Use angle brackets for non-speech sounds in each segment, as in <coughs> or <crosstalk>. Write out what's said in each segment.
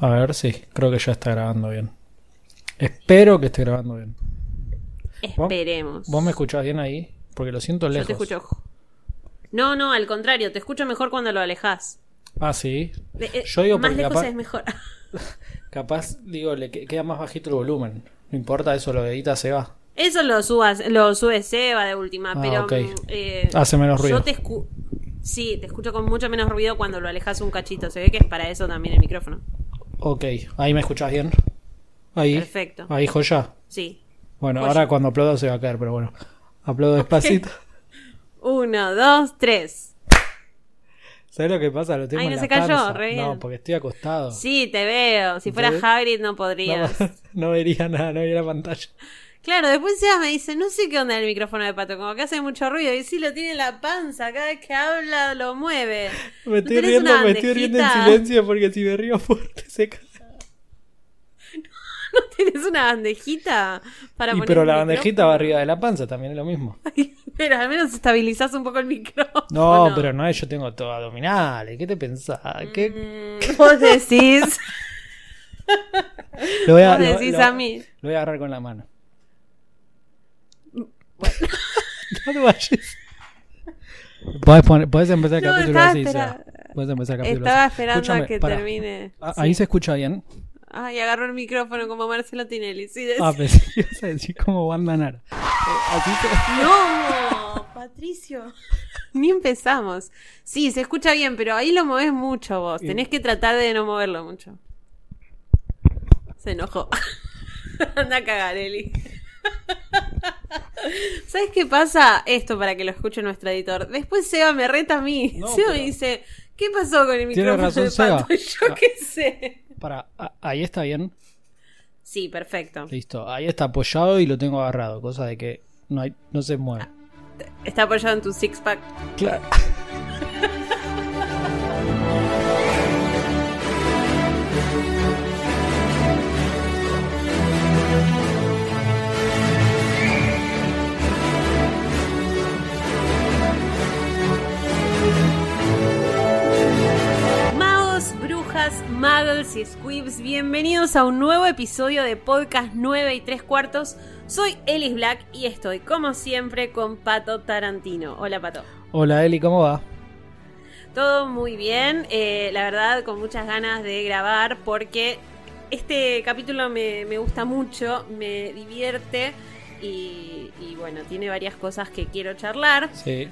A ver, sí, creo que ya está grabando bien. Espero que esté grabando bien. Esperemos. ¿Vos me escuchás bien ahí? Porque lo siento Yo lejos. te escucho. No, no, al contrario, te escucho mejor cuando lo alejas. Ah, sí. De- eh, Yo digo más lejos capaz- es mejor. <laughs> Capaz, digo, le que- queda más bajito el volumen. No importa, eso lo edita, se va. Eso lo subas, lo sube Seba de última, Ah, pero ok. mm, eh, Hace menos ruido. Yo te escu Sí, te escucho con mucho menos ruido cuando lo alejas un cachito. Se ve que es para eso también el micrófono. Ok, ahí me escuchás bien. Ahí. Perfecto. Ahí, joya. Sí. Bueno, Joya. ahora cuando aplaudo se va a caer, pero bueno. Aplaudo despacito. <laughs> Uno, dos, tres. ¿Sabes lo que pasa? Lo tengo Ay, en no la se cayó, panza. re No, porque estoy acostado. Sí, te veo. Si fuera. Hagrid no No, podrías. <laughs> no vería nada, no vería la pantalla. Claro, después Seba me dice, no sé qué onda el micrófono de Pato, como que hace mucho ruido. Y sí, lo tiene en la panza, cada vez que habla lo mueve. Me ¿No estoy riendo, me estoy riendo en silencio porque si me río fuerte se cae. <laughs> ¿No tienes una bandejita para Y poner pero la bandejita va arriba de la panza, también es lo mismo. <laughs> Pero al menos estabilizas un poco el micrófono. No, pero no es, yo tengo todo abdominales. ¿Qué te pensás? ¿Qué? Mm, Vos decís, <laughs> Lo voy a, vos lo- lo- a mí. Lo voy a agarrar con la mano. <laughs> no te vayas. Podés, poner- podés empezar el No, capítulo así. espera-. Podés empezar el capítulo Estaba así. esperando Escúchame, a que pará. termine. Ah, Sí. Ahí se escucha bien. Ay, agarró el micrófono como Marcelo Tinelli. Sí, Ah, pensé que ibas a decir como Wanda Nara. Se- <laughs> No, Patricio. Ni empezamos. Sí, se escucha bien, pero ahí lo moves mucho vos. Tenés que tratar de no moverlo mucho. Se enojó. <laughs> Anda a cagar, Eli. <laughs> ¿Sabes qué pasa? Esto para que lo escuche nuestro editor. Después Seba me reta a mí. No, Seba me dice, ¿qué pasó con el micrófono razón, de Seba. Pato? <laughs> Yo Ah. qué sé. Para, ah, ahí está bien. Sí, perfecto. Listo. Ahí está apoyado y lo tengo agarrado. Cosa de que no, hay, no se mueve. Está apoyado en tu six pack. Claro. Muggles y squibs, bienvenidos a un nuevo episodio de Podcast 9 y 3 cuartos. Soy Ellis Black y estoy, como siempre, con Pato Tarantino. Hola, Pato. Hola Eli, ¿cómo va? Todo muy bien, eh, la verdad, con muchas ganas de grabar porque este capítulo me, me gusta mucho, me divierte y, y bueno, tiene varias cosas que quiero charlar. Sí.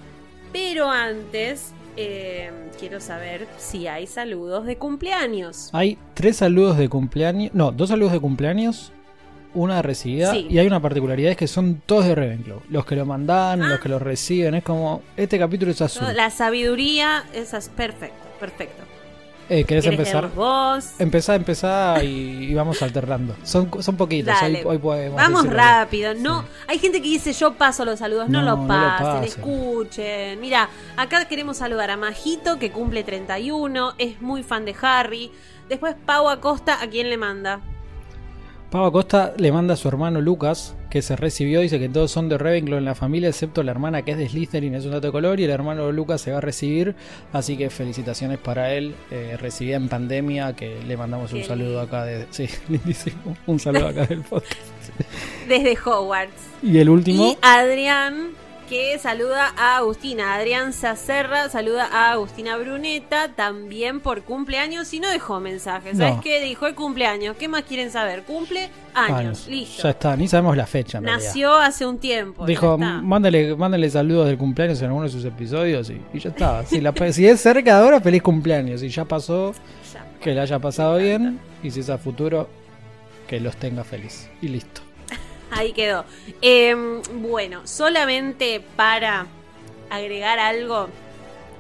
Pero antes, eh, quiero saber si hay saludos de cumpleaños. Hay tres saludos de cumpleaños. No, dos saludos de cumpleaños. Una recibida. Sí. Y hay una particularidad: es que son todos de Ravenclaw. Los que lo mandan, los que lo reciben. Es como. Este capítulo es azul. Ah. La sabiduría es perfecto, perfecto. Eh, ¿Querés ¿Querés empezar? vos? Empezá, empezá y, y vamos alternando. Son, son poquitos. Dale. Hoy, hoy podemos Vamos rápido, no. Sí. Hay gente que dice yo paso los saludos, no, no lo pasen, pasen. escuchen. Mira, acá queremos saludar a Majito que cumple 31, es muy fan de Harry. Después Pau Acosta, ¿a quién le manda? Pau Acosta le manda a su hermano Lucas, que se recibió, dice que todos son de Ravenclaw en la familia, excepto la hermana que es de Slytherin, es un dato de color, y el hermano Lucas se va a recibir, así que felicitaciones para él, eh, recibida en pandemia, que le mandamos un saludo acá de... Sí, <laughs> lindísimo, un saludo acá del podcast. Desde Hogwarts. Y el último, Y Adrián, que saluda a Agustina. Adrián Sacerra saluda a Agustina Bruneta, también por cumpleaños, y no dejó mensaje. ¿Sabes No. qué? Dijo el cumpleaños. ¿Qué más quieren saber? Cumple años. años. Listo. Ya está, ni sabemos la fecha en realidad. Nació hace un tiempo. Dijo, mándale, mándale saludos del cumpleaños en alguno de sus episodios y, y ya está. Si, la, si es cerca de ahora, feliz cumpleaños. Si ya pasó, Ya. que le haya pasado bien. Y si es a futuro, que los tenga feliz. Y listo. Ahí quedó. Em, bueno, solamente para agregar algo,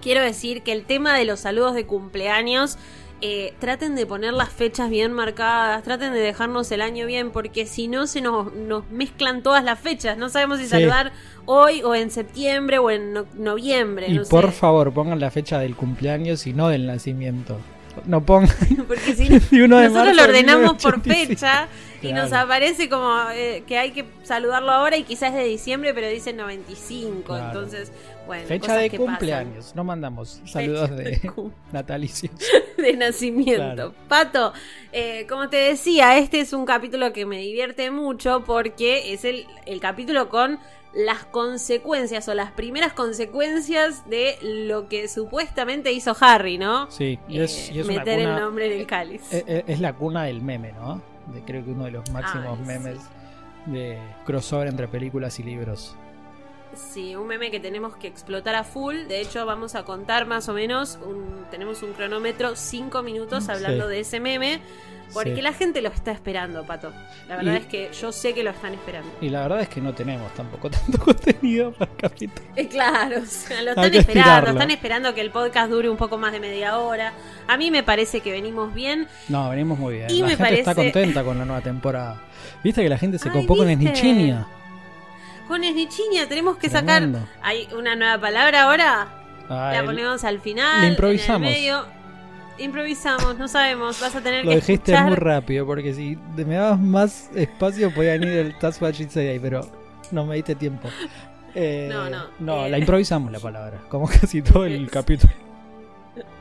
quiero decir que el tema de los saludos de cumpleaños, eh, traten de poner las fechas bien marcadas, traten de dejarnos el año bien, porque si no se nos, nos mezclan todas las fechas. No sabemos si Sí. saludar hoy o en septiembre o en no- noviembre. Y no por sé. favor, pongan la fecha del cumpleaños y no del nacimiento. no pongan. <laughs> Porque si <laughs> 21 de nosotros lo de ordenamos por 1985. Y nos aparece como eh, que hay que saludarlo ahora y quizás es de diciembre, pero dice 95. Claro. Entonces, bueno, Fecha cosas de que pasan. cumpleaños. No mandamos saludos Fecha de, <laughs> <laughs> natalicios. <laughs> de nacimiento. Claro. Pato, eh, como te decía, este es un capítulo que me divierte mucho porque es el, el capítulo con las consecuencias o las primeras consecuencias de lo que supuestamente hizo Harry, ¿no? Sí, y es, Eh, y es una meter el nombre en el cáliz. eh, eh, es la cuna del meme, ¿no? De, creo que uno de los máximos Ay, sí. memes de crossover entre películas y libros. Sí, un meme que tenemos que explotar a full. De hecho, vamos a contar más o menos. Un, tenemos un cronómetro, cinco minutos hablando Sí. de ese meme. Porque Sí. la gente lo está esperando, Pato. La verdad Y- es que yo sé que lo están esperando. Y la verdad es que no tenemos tampoco <laughs> tanto contenido para el capítulo. Eh, claro, <laughs> o sea, lo están esperando. estirarlo. Están esperando que el podcast dure un poco más de media hora. A mí me parece que venimos bien. No, venimos muy bien. Y la me gente está parece- contenta con la nueva temporada. Viste que la gente se Ay, copó con ¿viste? Con Esnichiña tenemos que sacar. Tremendo. ¿Hay una nueva palabra ahora? Ah, La el- ponemos al final. le improvisamos. En el medio. Improvisamos, no sabemos. Vas a tener Lo que dijiste escuchar. muy rápido, porque si me dabas más espacio podía ir el Task Force ahí, pero no me diste tiempo. Eh, No, no, eh. la improvisamos la palabra, como casi todo el <laughs> capítulo.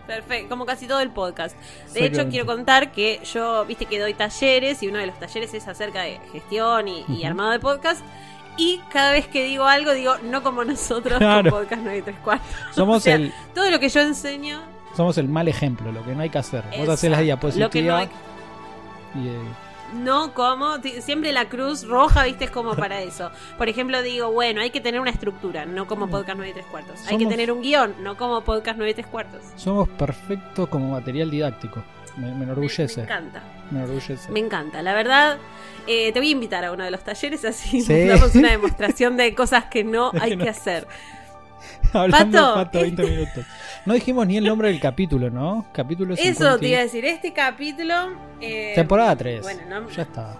Perfecto, como casi todo el podcast. De hecho, quiero contar que yo, viste que doy talleres y uno de los talleres es acerca de gestión y, armado de podcast. Y cada vez que digo algo, digo, no como nosotros Claro. con Podcast 9 y 3 cuartos. <laughs> Somos, O sea, el, Todo lo que yo enseño. somos el mal ejemplo, lo que no hay que hacer. Vos haces exacto, la Lo que no hay- y, eh, No como, siempre la cruz roja, viste, es como para eso. Por ejemplo, digo, bueno, hay que tener una estructura, no como podcast 9 y 3 cuartos. Hay que Somos- tener un guion, no como podcast 9 y 3 cuartos. somos perfectos como material didáctico. Me, me Me, me enorgullece. encanta. Me enorgullece. Me encanta, la verdad. eh, te voy a invitar a uno de los talleres así Sí. damos una demostración de cosas que no que <laughs> hay que hacer. <laughs> Hablando Pato, de Pato 20 este- minutos. No dijimos ni el nombre del capítulo, ¿no? Capítulo 50 Eso te iba a decir, este capítulo... eh, Temporada 3. Bueno, no- Ya está.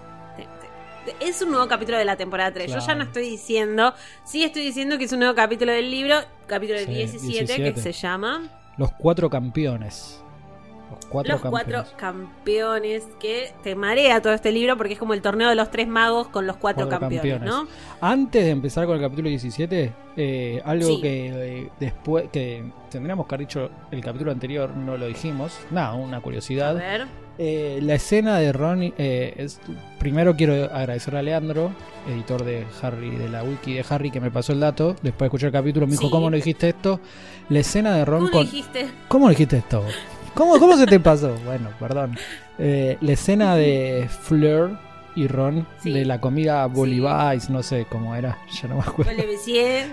es un nuevo capítulo de la temporada 3. Yo ya no estoy diciendo, sí estoy diciendo que es un nuevo capítulo del libro, capítulo Sí, 17, que 17. se llama Los cuatro campeones. Los cuatro Los campeones. cuatro campeones, que te marea todo este libro porque es como el torneo de los tres magos con los cuatro, Cuatro campeones, campeones. ¿no? Antes de empezar con el capítulo 17, eh, algo Sí. que eh, después que tendríamos que haber dicho el capítulo anterior, no lo dijimos. Nada, una A curiosidad. ver. Eh, la escena de Ron, eh, es, primero quiero agradecerle a Leandro, editor de Harry, de la wiki de Harry, que me pasó el dato. Después de escuchar el capítulo me dijo, Sí. ¿cómo no dijiste esto? La escena de Ron ¿Cómo con... dijiste? ¿Cómo dijiste esto? ¿Cómo, ¿Cómo se te pasó? Bueno, perdón. Eh, la escena de Fleur y Ron Sí. de la comida Bolivais, no sé cómo era, ya no me acuerdo.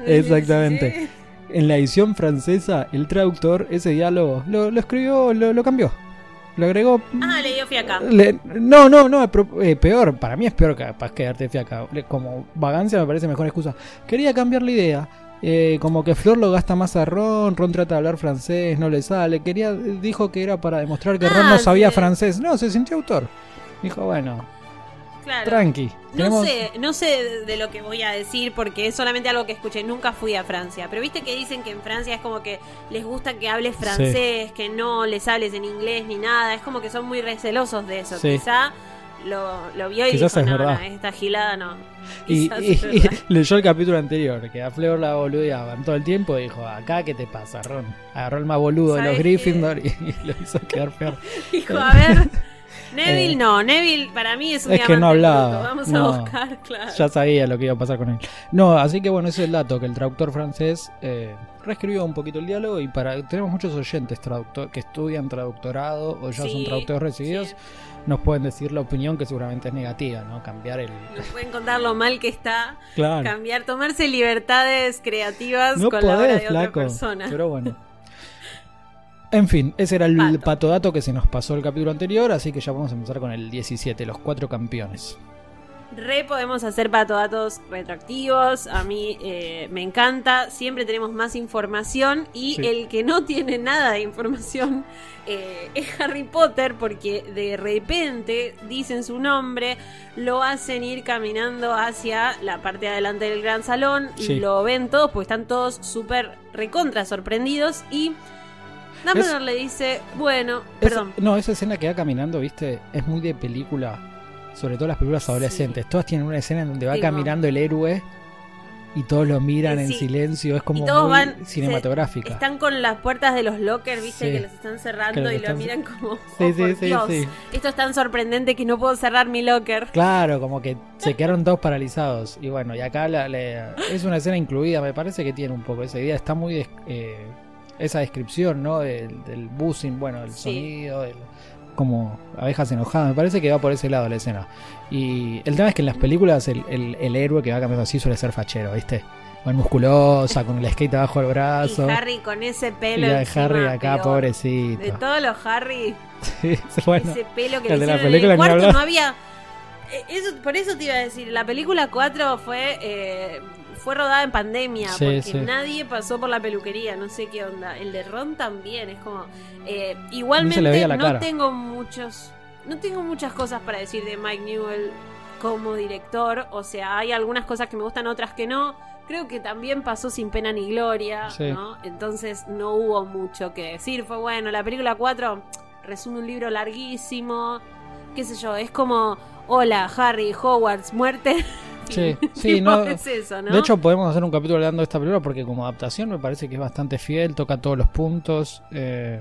Exactamente. En la edición francesa, el traductor ese diálogo lo, lo escribió, lo, lo cambió. Lo agregó. Ah, le dio fiaca. Le- no, no, no, eh, peor, para mí es peor capaz que darte fiaca. Como vagancia me parece mejor excusa. Quería cambiar la idea. Eh, como que Flor lo gasta más a Ron, Ron trata de hablar francés, no le sale. Quería, dijo que era para demostrar que Ron Ah, no sabía sí. francés. No, se sintió autor. Dijo, bueno, Claro. tranqui. No sé, no sé de- de lo que voy a decir porque es solamente algo que escuché. Nunca fui a Francia. Pero viste que dicen que en Francia es como que les gusta que hables francés, que no les hables en inglés ni nada. Es como que son muy recelosos de eso. Sí. Quizá lo, lo vio y Quizás dijo, es no, verdad. no, esta gilada no. Y, <laughs> leyó el capítulo anterior, que a Fleur la boludeaban todo el tiempo y dijo, acá qué te pasa, Ron. Agarró el más boludo de los. Gryffindor y, y <laughs> lo hizo quedar peor. <laughs> Dijo, a ver. Neville Eh, no, Neville para mí es un es que no hablaba, bruto. Vamos no. a buscar, claro. Ya sabía lo que iba a pasar con él. No, así que bueno, ese es el dato, que el traductor francés eh, reescribió un poquito el diálogo y para tenemos muchos oyentes traductor, que estudian traductorado o ya son traductores recibidos, sí. Nos pueden decir la opinión que seguramente es negativa, ¿no? Cambiar el... Nos pueden contar lo mal que está. Claro. Cambiar, tomarse libertades creativas No con la obra podés, de otra flaco. persona. Pero bueno. En fin, ese era el Pato. patodato que se nos pasó el capítulo anterior, así que ya vamos a empezar con el 17, los cuatro campeones. Re podemos hacer patodatos retroactivos. A mí eh, me encanta. Siempre tenemos más información. Y Sí. el que no tiene nada de información eh, es Harry Potter. Porque de repente dicen su nombre. Lo hacen ir caminando hacia la parte de adelante del gran salón. Sí. Lo ven todos porque están todos súper recontra sorprendidos. Y Dumbledore le dice, bueno, perdón. no, esa escena que va caminando, viste, es muy de película, sobre todo las películas adolescentes. Todas tienen una escena en donde va Tengo. caminando el héroe y todos lo miran en sí. silencio, es como Y todos muy van- cinematográfica. Están con las puertas de los lockers, viste, Sí. que los están cerrando y están- lo miran como, <laughs> Sí, "Oh, sí, por sí, Dios, sí. esto es tan sorprendente que no puedo cerrar mi locker. Claro, como que se <laughs> quedaron todos paralizados. Y bueno, y acá la- le- es una escena incluida, me parece que tiene un poco esa idea. Está muy. eh, esa descripción, ¿no? Del, del buzzing, bueno, el Sí. sonido, el- como abejas enojadas. Me parece que va por ese lado la escena. Y el tema es que en las películas el, el- el héroe que va caminando así suele ser fachero, ¿viste? Va musculosa, con el skate abajo del brazo. Y Harry con ese Y pelo. la de Harry acá, peor. pobrecito. De todos los Harry, <laughs> Sí, bueno. ese pelo que el le de la en el cuarto no había. eh, Eso, por eso te iba a decir, la película 4 fue eh, fue rodada en pandemia, Sí, porque sí. nadie pasó por la peluquería, no sé qué onda. El de Ron también, es como. eh, igualmente no cara. tengo muchos. No tengo muchas cosas para decir de Mike Newell como director. O sea, hay algunas cosas que me gustan, otras que no. Creo que también pasó sin pena ni gloria, Sí. ¿no? Entonces no hubo mucho que decir. Fue bueno, la película 4 resume un libro larguísimo. Qué sé yo, es como. Hola, Harry, Hogwarts, muerte. <laughs> Sí, <laughs> no. es eso, ¿no? De hecho, podemos hacer un capítulo hablando de esta película porque como adaptación me parece que es bastante fiel, toca todos los puntos. eh,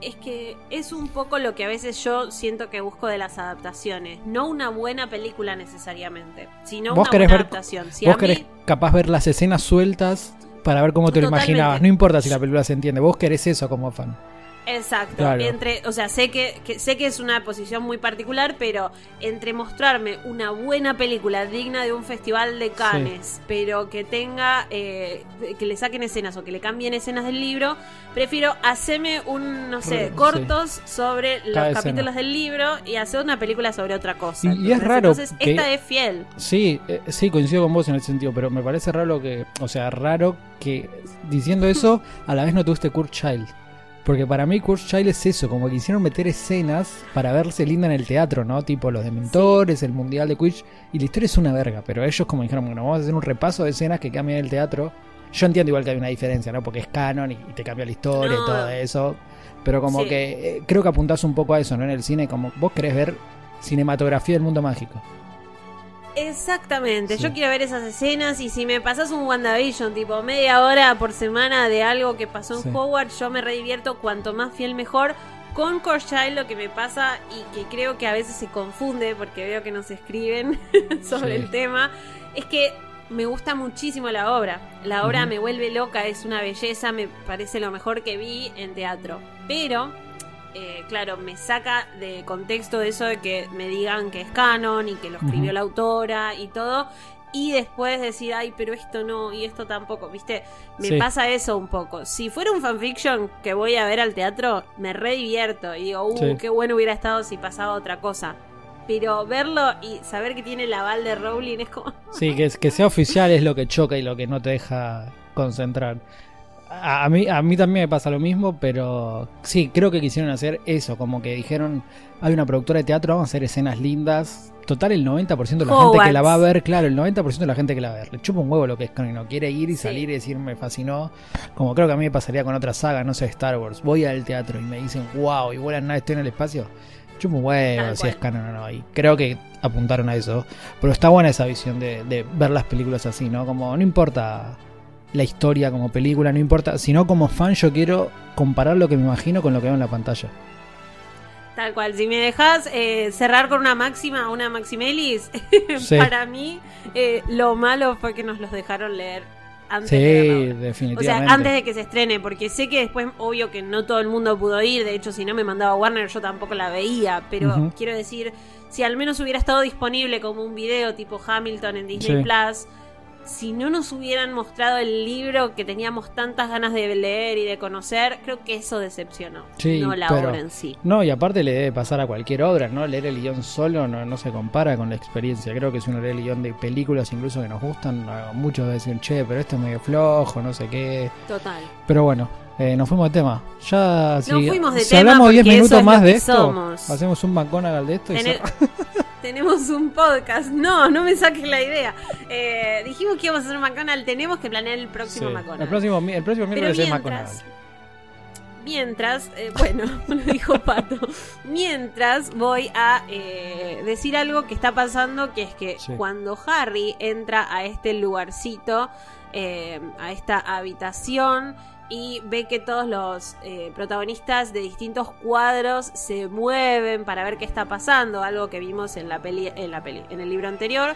Es que es un poco lo que a veces yo siento que busco de las adaptaciones. No una buena película necesariamente, sino Vos una querés buena ver- adaptación. Si vos mí- querés capaz ver las escenas sueltas para ver cómo te lo imaginabas. No importa si la película se entiende, vos querés eso como fan. Exacto. Claro. Entre, o sea, sé que, que- sé que es una posición muy particular, pero entre mostrarme una buena película digna de un festival de Cannes, pero que tenga, eh, que le saquen escenas o que le cambien escenas del libro, prefiero hacerme un, no sé, Sí. cortos sobre los Cada capítulos escena. del libro y hacer una película sobre otra cosa. Y- es raro Entonces, que- esta es fiel. Sí, eh, sí, coincido con vos en ese sentido, pero me parece raro que, o sea, raro que diciendo eso a la vez no te guste Kurt Child. Porque para mí Kurt Child es eso, como que quisieron meter escenas para verse linda en el teatro, ¿no? Tipo los dementores, el mundial de Quidditch, y la historia es una verga, pero ellos como dijeron, bueno, vamos a hacer un repaso de escenas que cambian el teatro. Yo entiendo igual que hay una diferencia, ¿no? Porque es canon y, y te cambia la historia No. y todo eso. Pero como Sí. que eh, creo que apuntás un poco a eso, ¿no? En el cine, como vos querés ver cinematografía del mundo mágico. Exactamente, Sí. yo quiero ver esas escenas y si me pasas un WandaVision, tipo media hora por semana de algo que pasó en Sí. Hogwarts, yo me redivierto cuanto más fiel mejor. Con Child lo que me pasa y que creo que a veces se confunde porque veo que nos escriben <laughs> sobre Sí. el tema, es que me gusta muchísimo la obra. La obra me vuelve loca, es una belleza, me parece lo mejor que vi en teatro. Pero eh, claro, me saca de contexto eso de que me digan que es canon y que lo escribió la autora y todo. Y después decir, ay, pero esto no y esto tampoco, ¿viste? Me Sí. pasa eso un poco. Si fuera un fanfiction que voy a ver al teatro, me re divierto y digo, uh, Sí. qué bueno hubiera estado si pasaba otra cosa. Pero verlo y saber que tiene el aval de Rowling es como. Sí, que, es- que sea oficial es lo que choca y lo que no te deja concentrar. A, mí, a mí también me pasa lo mismo, pero sí, creo que quisieron hacer eso, como que dijeron, hay una productora de teatro, vamos a hacer escenas lindas. Total, el 90% de la gente que la va a ver, claro, el 90% de la gente que la va a ver, le chupa un huevo lo que es canon y no quiere ir y Sí. salir y decir me fascinó. Como creo que a mí me pasaría con otra saga, no sé, Star Wars. Voy al teatro y me dicen, wow, y vuelan nada, estoy en el espacio. Chupa un huevo si es canon o no. Y creo que apuntaron a eso. Pero está buena esa visión de, de ver las películas así, ¿no? Como no importa la historia como película, no importa, sino como fan yo quiero comparar lo que me imagino con lo que veo en la pantalla. Tal cual, si me dejas eh, cerrar con una máxima, una maximelis, <laughs> Sí. para mí eh, lo malo fue que nos los dejaron leer antes Sí, de verla. O sea, definitivamente. antes de que se estrene, porque sé que después, obvio que no todo el mundo pudo ir, de hecho si no me mandaba Warner yo tampoco la veía, pero quiero decir, si al menos hubiera estado disponible como un video tipo Hamilton en Disney Sí. Plus, si no nos hubieran mostrado el libro que teníamos tantas ganas de leer y de conocer, creo que eso decepcionó, Sí, no la pero- obra en sí. No, y aparte le debe pasar a cualquier obra, ¿no? Leer el guion solo no, no se compara con la experiencia. Creo que si uno lee el guion de películas incluso que nos gustan, muchos dicen, che, pero esto es medio flojo, no sé qué. Total. Pero bueno, eh, nos fuimos de tema. Ya, si, Nos fuimos de si tema hablamos 10 porque eso minutos más de esto, somos. hacemos un McGonagall de esto y. <laughs> tenemos un podcast. No, no me saques la idea. Eh, dijimos que íbamos a hacer un McDonald's. Tenemos que planear el próximo Sí. McDonald's. El próximo, el próximo miércoles es mientras, McGonagall. mientras, eh, bueno, <laughs> lo dijo Pato, mientras voy a eh, decir algo que está pasando, que es que Sí. cuando Harry entra a este lugarcito, eh, a esta habitación, y ve que todos los eh, protagonistas de distintos cuadros se mueven para ver qué está pasando, algo que vimos en la peli, en la peli, en el libro anterior.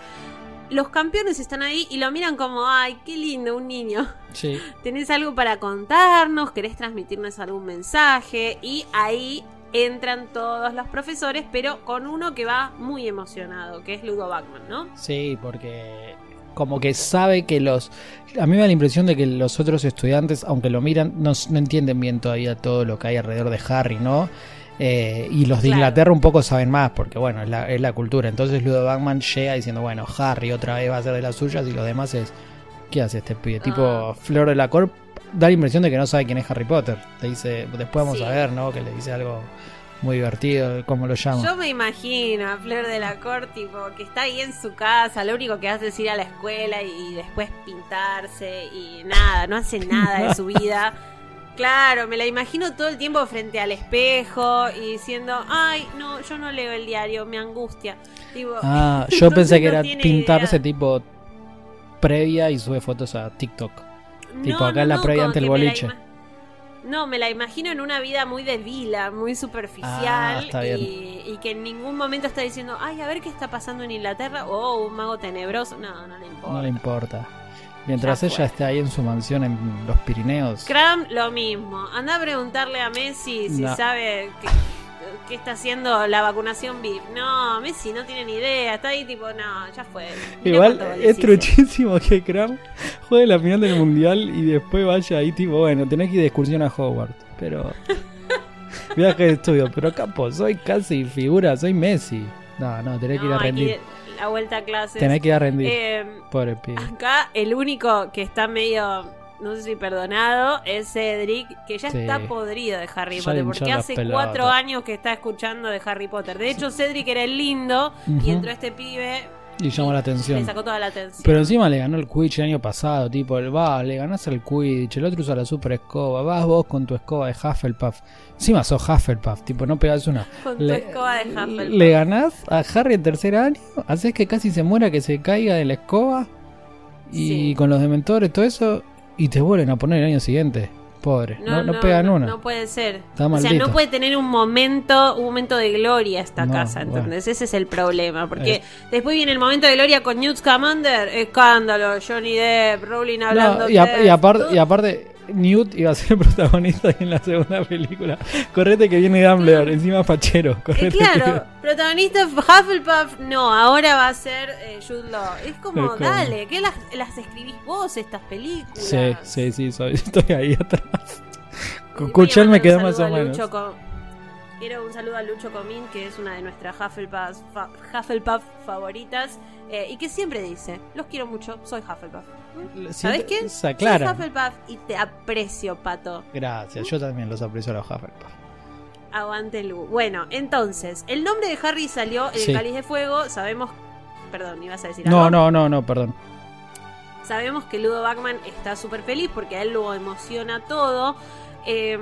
Los campeones están ahí y lo miran como, ay, qué lindo, un niño. Sí. <laughs> ¿Tenés algo para contarnos? ¿Querés transmitirnos algún mensaje? Y ahí entran todos los profesores, pero con uno que va muy emocionado, que es Ludo Bachman, ¿no? Sí, porque como que sabe que los... A mí me da la impresión de que los otros estudiantes, aunque lo miran, no, no entienden bien todavía todo lo que hay alrededor de Harry, ¿no? Eh, y los de Claro. Inglaterra un poco saben más, porque bueno, es la, es la cultura. Entonces Ludo Bagman llega diciendo, bueno, Harry otra vez va a ser de las suyas y los demás es... ¿Qué hace este pibe? Tipo Ah. Flor de la Corp. Da la impresión de que no sabe quién es Harry Potter. Te dice, después vamos Sí. a ver, ¿no? Que le dice algo muy divertido, ¿cómo lo llama? Yo me imagino a Flor de la Corte, tipo, que está ahí en su casa, lo único que hace es ir a la escuela y después pintarse y nada, no hace nada de su vida. <laughs> Claro, me la imagino todo el tiempo frente al espejo y diciendo, ay, no, yo no leo el diario, me angustia. Tipo, Ah, <laughs> yo pensé que no era pintarse idea. tipo previa y sube fotos a TikTok. tipo, acá no, en la previa ante el boliche. No, me la imagino en una vida muy de vila, muy Ah, superficial bien. y, y que en ningún momento está diciendo, ay, a ver qué está pasando en Inglaterra o un mago tenebroso. No, no le importa. No le importa. Mientras Ya ella esté ahí en su mansión en los Pirineos. Cram, lo mismo. Anda a preguntarle a Messi si No. sabe qué, qué está haciendo la vacunación VIP. No, Messi no tiene ni idea. Está ahí tipo, no, ya fue. Mirá Igual es truchísimo <laughs> que Cram juegue la final del mundial y después vaya ahí tipo, bueno, tenés que ir de excursión a Hogwarts. Pero... <laughs> Viaje de estudio, pero capo, soy casi figura, soy Messi. No, no, tenés que ir No, a rendir. ir la vuelta a clases. Tenés que ir a rendir. Eh, Pobre pibe. acá el único que está medio, no sé si perdonado, es Cedric, que ya Sí. está podrido de Harry Ya Potter, le porque hace cuatro años que está escuchando de Harry Potter. De hecho, Cedric era el lindo y entró este pibe Y llama la le atención. sacó toda la atención. Pero encima le ganó el Quidditch el año pasado, tipo, el va, le ganás el Quidditch, el otro usa la super escoba, vas vos con tu escoba de Hufflepuff. Encima sos Hufflepuff, tipo, no pegás una. <laughs> Con tu Le, escoba de Hufflepuff. le ganás a Harry en tercer año, haces que casi se muera, que se caiga de la escoba, y Sí. con los dementores, todo eso, y te vuelven a poner el año siguiente. Pobre, no, no, pegan no, una. No puede ser. Está o sea, no puede tener un momento, un momento de gloria esta casa, bueno. ¿entendés? Ese es el problema. Porque Es- después viene el momento de gloria con Newt Scamander, escándalo, Johnny Depp, Rowling hablando. Y, a- de- y aparte, y aparte, Newt iba a ser <laughs> protagonista en la segunda película. Correte que viene Dumbledore, encima fachero. Eh, Correte claro, protagonista Hufflepuff, no, ahora va a ser eh, Jude Law. Es como, Es como- dale, ¿qué las, las escribís vos estas películas? Sí, sí, sí, soy- <laughs> estoy ahí atrás. Escuchar me quedó más o menos. Quiero un saludo a Lucho Comín, que es una de nuestras Hufflepuff, fa- Hufflepuff favoritas, eh, y que siempre dice, los quiero mucho, soy Hufflepuff. ¿Sabes qué? Se aclara. Soy Hufflepuff y te aprecio, Pato. Gracias, yo también los aprecio a los Hufflepuff. Aguante Lu. Bueno, entonces, el nombre de Harry salió en Sí. el Cáliz de Fuego, sabemos... Perdón, ibas a decir No, algo. no, no, no, perdón. Sabemos que Ludo Bachman está súper feliz porque a él lo emociona todo. Eh,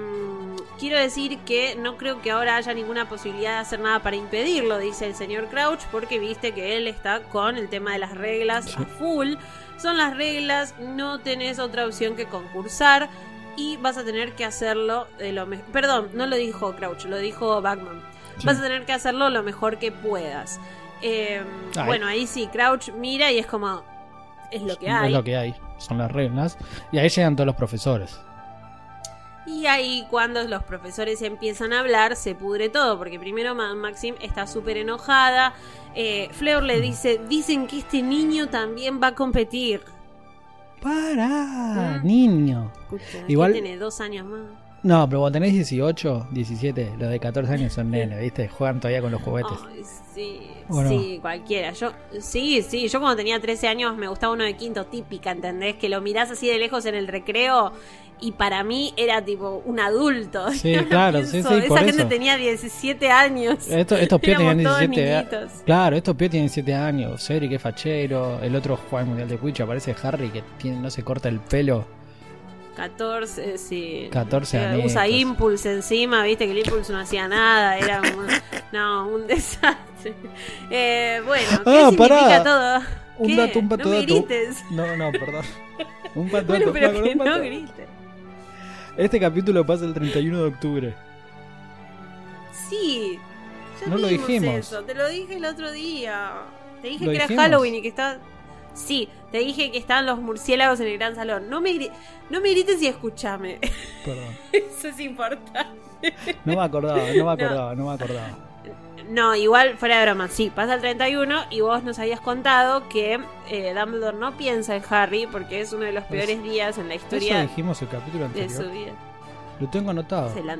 quiero decir que no creo que ahora haya ninguna posibilidad de hacer nada para impedirlo, dice el señor Crouch, porque viste que él está con el tema de las reglas Sí. a full. Son las reglas, no tenés otra opción que concursar y vas a tener que hacerlo de lo mejor. Perdón, no lo dijo Crouch, lo dijo Bachman. Sí. Vas a tener que hacerlo lo mejor que puedas. Eh, bueno, ahí sí, Crouch mira y es como, es lo que hay. Es lo que hay, son las reglas. Y ahí llegan todos los profesores. Y ahí cuando los profesores empiezan a hablar se pudre todo, porque primero Ma- Maxim está súper enojada. Eh, Fleur le dice, dicen que este niño también va a competir. ¡Para! Mm. Niño. Escucha, Igual- tiene dos años más. No, pero cuando tenés 18, 17, los de 14 años son nenes, ¿viste? Juegan todavía con los juguetes. Ay, sí, sí, cualquiera. Yo, sí, sí, yo cuando tenía 13 años me gustaba uno de quinto típica, ¿entendés? Que lo mirás así de lejos en el recreo y para mí era tipo un adulto. <laughs> Sí, Ahora claro, sí, pienso, sí, Esa por gente eso. tenía 17 años. Esto- estos <laughs> pies tenían todos 17 años. niñitos. Claro, estos pies tienen 17 años. Cedric que es fachero. El otro juega el mundial de Quidditch. Aparece Harry que tiene, no se corta el pelo. 14, sí. 14 Eh, años. Usa Impulse encima, viste que el Impulse no hacía nada, era un, <laughs> no, un desastre. Eh, bueno, ¿qué Ah, significa pará. todo? Un ¿Qué? dato, un pato no me dato. grites. No, no, perdón. Un pato Bueno, dato, pero que un no pato- grites. Este capítulo pasa el 31 de octubre. Sí. Ya No lo dijimos. Eso. Te lo dije el otro día. Te dije ¿Lo que era? Halloween y que está. Sí, te dije que estaban los murciélagos en el gran salón. No me, gri- no me grites y escúchame. Perdón. <laughs> Eso es importante. No me acordaba, no me <laughs> acordaba, no me acordaba. No, igual fuera de broma, sí, pasa el 31 y vos nos habías contado que eh, Dumbledore no piensa en Harry porque es uno de los peores días en la Eso historia dijimos el capítulo de anterior. su vida. Lo tengo anotado. Se la-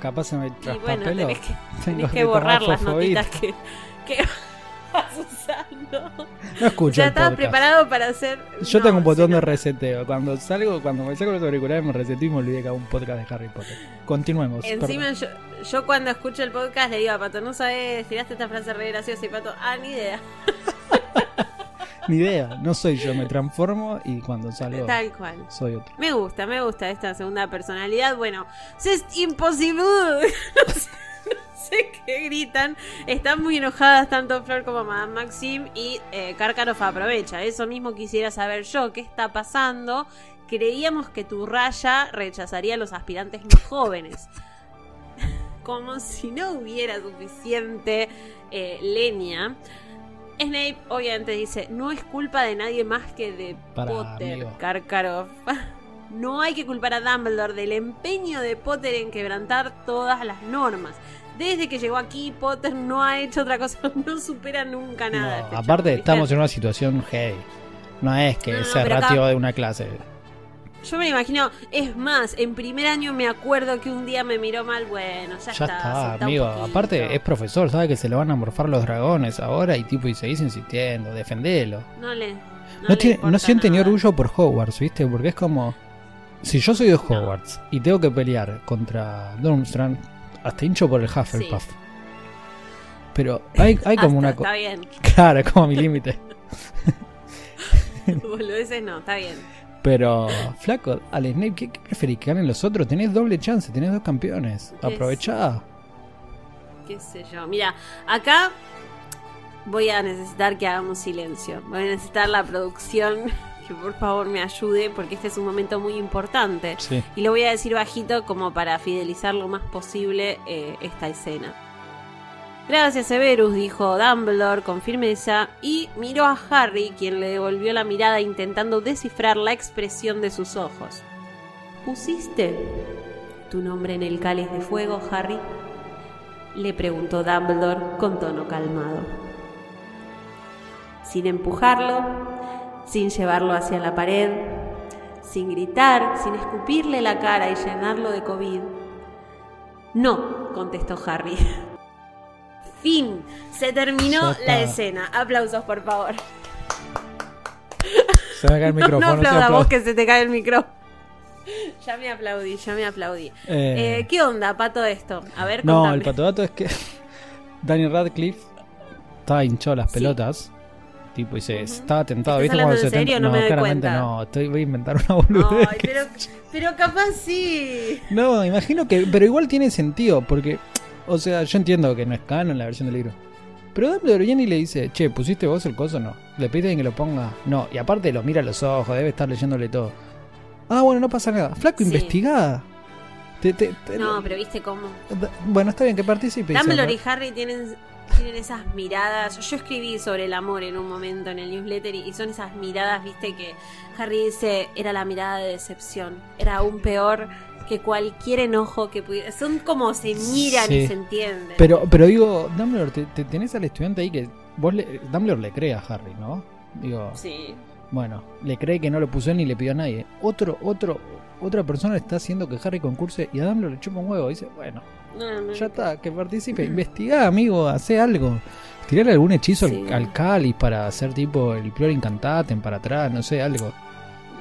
Capaz se me Y bueno, traspapeló. tenés que, <laughs> tenés que borrar las notitas que, que usando. No escucho ya estabas preparado para hacer. Yo No, tengo un botón de reseteo. Cuando salgo, cuando me saco los auriculares me reseteo y me olvidé que hago un podcast de Harry Potter. Continuemos. Encima yo, yo cuando escucho el podcast le digo a Pato, no sabes, tiraste esta frase re graciosa y Pato, ah, ni idea. <laughs> Ni idea, no soy yo, me transformo y cuando salgo Tal cual. soy otro. Me gusta, me gusta esta segunda personalidad. Bueno, es imposible. <laughs> No <laughs> sé, qué gritan. Están muy enojadas tanto Flor como Madame Maxim y eh, Karkaroff aprovecha. Eso mismo quisiera saber yo. ¿Qué está pasando? Creíamos que tu raya rechazaría a los aspirantes más jóvenes. <laughs> Como si no hubiera suficiente eh, leña. Snape obviamente dice, no es culpa de nadie más que de Potter, amigo. Karkaroff. <laughs> No hay que culpar a Dumbledore del empeño de Potter en quebrantar todas las normas. Desde que llegó aquí, Potter no ha hecho otra cosa, <laughs> no supera nunca nada. No, este aparte estamos en una situación heavy. No es que No, no, se pero acá- ratio de una clase. Yo me lo imagino, es más, en primer año me acuerdo que un día me miró mal, bueno, ya, Ya está. amigo. Aparte es profesor, sabe que se le van a morfar los dragones ahora y tipo y seguís insistiendo, defendelo. No le. No, No, tiene, no siente ni orgullo por Hogwarts, ¿viste? Porque es como. Si yo soy de. Hogwarts y tengo que pelear contra Durmstrang, hasta hincho por el Hufflepuff. Pero hay, hay como Hasta, una. Está co- bien. <laughs> Claro, es como mi límite. <laughs> Boludeces no, está bien. Pero, flaco, al Snape, ¿qué, qué preferís? ¿Que ganen los otros? Tenés doble chance, tenés dos campeones. Es- Aprovechá. qué sé yo. Mira, acá voy a necesitar que hagamos silencio. Voy a necesitar la producción <laughs> que por favor me ayude porque este es un momento muy importante. Sí. Y lo voy a decir bajito como para fidelizar lo más posible eh, esta escena. Gracias, Severus, dijo Dumbledore con firmeza y miró a Harry, quien le devolvió la mirada intentando descifrar la expresión de sus ojos. ¿Pusiste tu nombre en el cáliz de fuego, Harry? Le preguntó Dumbledore con tono calmado. Sin empujarlo, sin llevarlo hacia la pared, sin gritar, sin escupirle la cara y llenarlo de COVID. No, contestó Harry. <laughs> Fin. Se terminó la escena. Aplausos, por favor. Se me cae el <laughs> No, micrófono. no se aplauda aplaude. vos que se te cae el micrófono. <laughs> Ya me aplaudí, ya me aplaudí. Eh, Eh, ¿Qué onda, pato, esto? A ver, No, contame. el patodato es que Daniel Radcliffe estaba hinchado las pelotas. Tipo, y se Ujú. estaba tentado. ¿Estás ¿Viste hablando cuando se serio? tenta- No me doy claramente cuenta. no. Estoy, voy a inventar una boludez. Ay, pero, pero capaz sí. <laughs> No, imagino que. Pero igual tiene sentido, porque. O sea, yo entiendo que no es canon la versión del libro. Pero Dumbledore viene y le dice, che, ¿pusiste vos el coso? No. ¿Le piden que lo ponga? No. Y aparte lo mira a los ojos, debe estar leyéndole todo. Ah, bueno, no pasa nada. Flaco, Sí. investigá. Te- te- te- No, pero viste cómo. Bueno, está bien que participe. Dumbledore dice, y Harry tienen, tienen esas miradas. Yo escribí sobre el amor en un momento en el newsletter y y son esas miradas, viste, que Harry dice era la mirada de decepción. Era aún peor que cualquier enojo que pudiera. Son como se miran Sí. y se entienden. Pero, pero digo, Dumbledore, te, te- tenés al estudiante ahí que vos le, Dumbledore le cree a Harry, ¿no? Digo, Sí. bueno, le cree que no lo puso él ni le pidió a nadie. Otro, otro, otra persona está haciendo que Harry concurse y a Dumbledore le chupa un huevo. Dice, bueno, No, no, ya está, que participe, <clears throat> investigá, amigo, hace algo. Tirarle algún hechizo Sí. al, al cáliz para hacer tipo el Prior Incantatem para atrás, no sé, algo.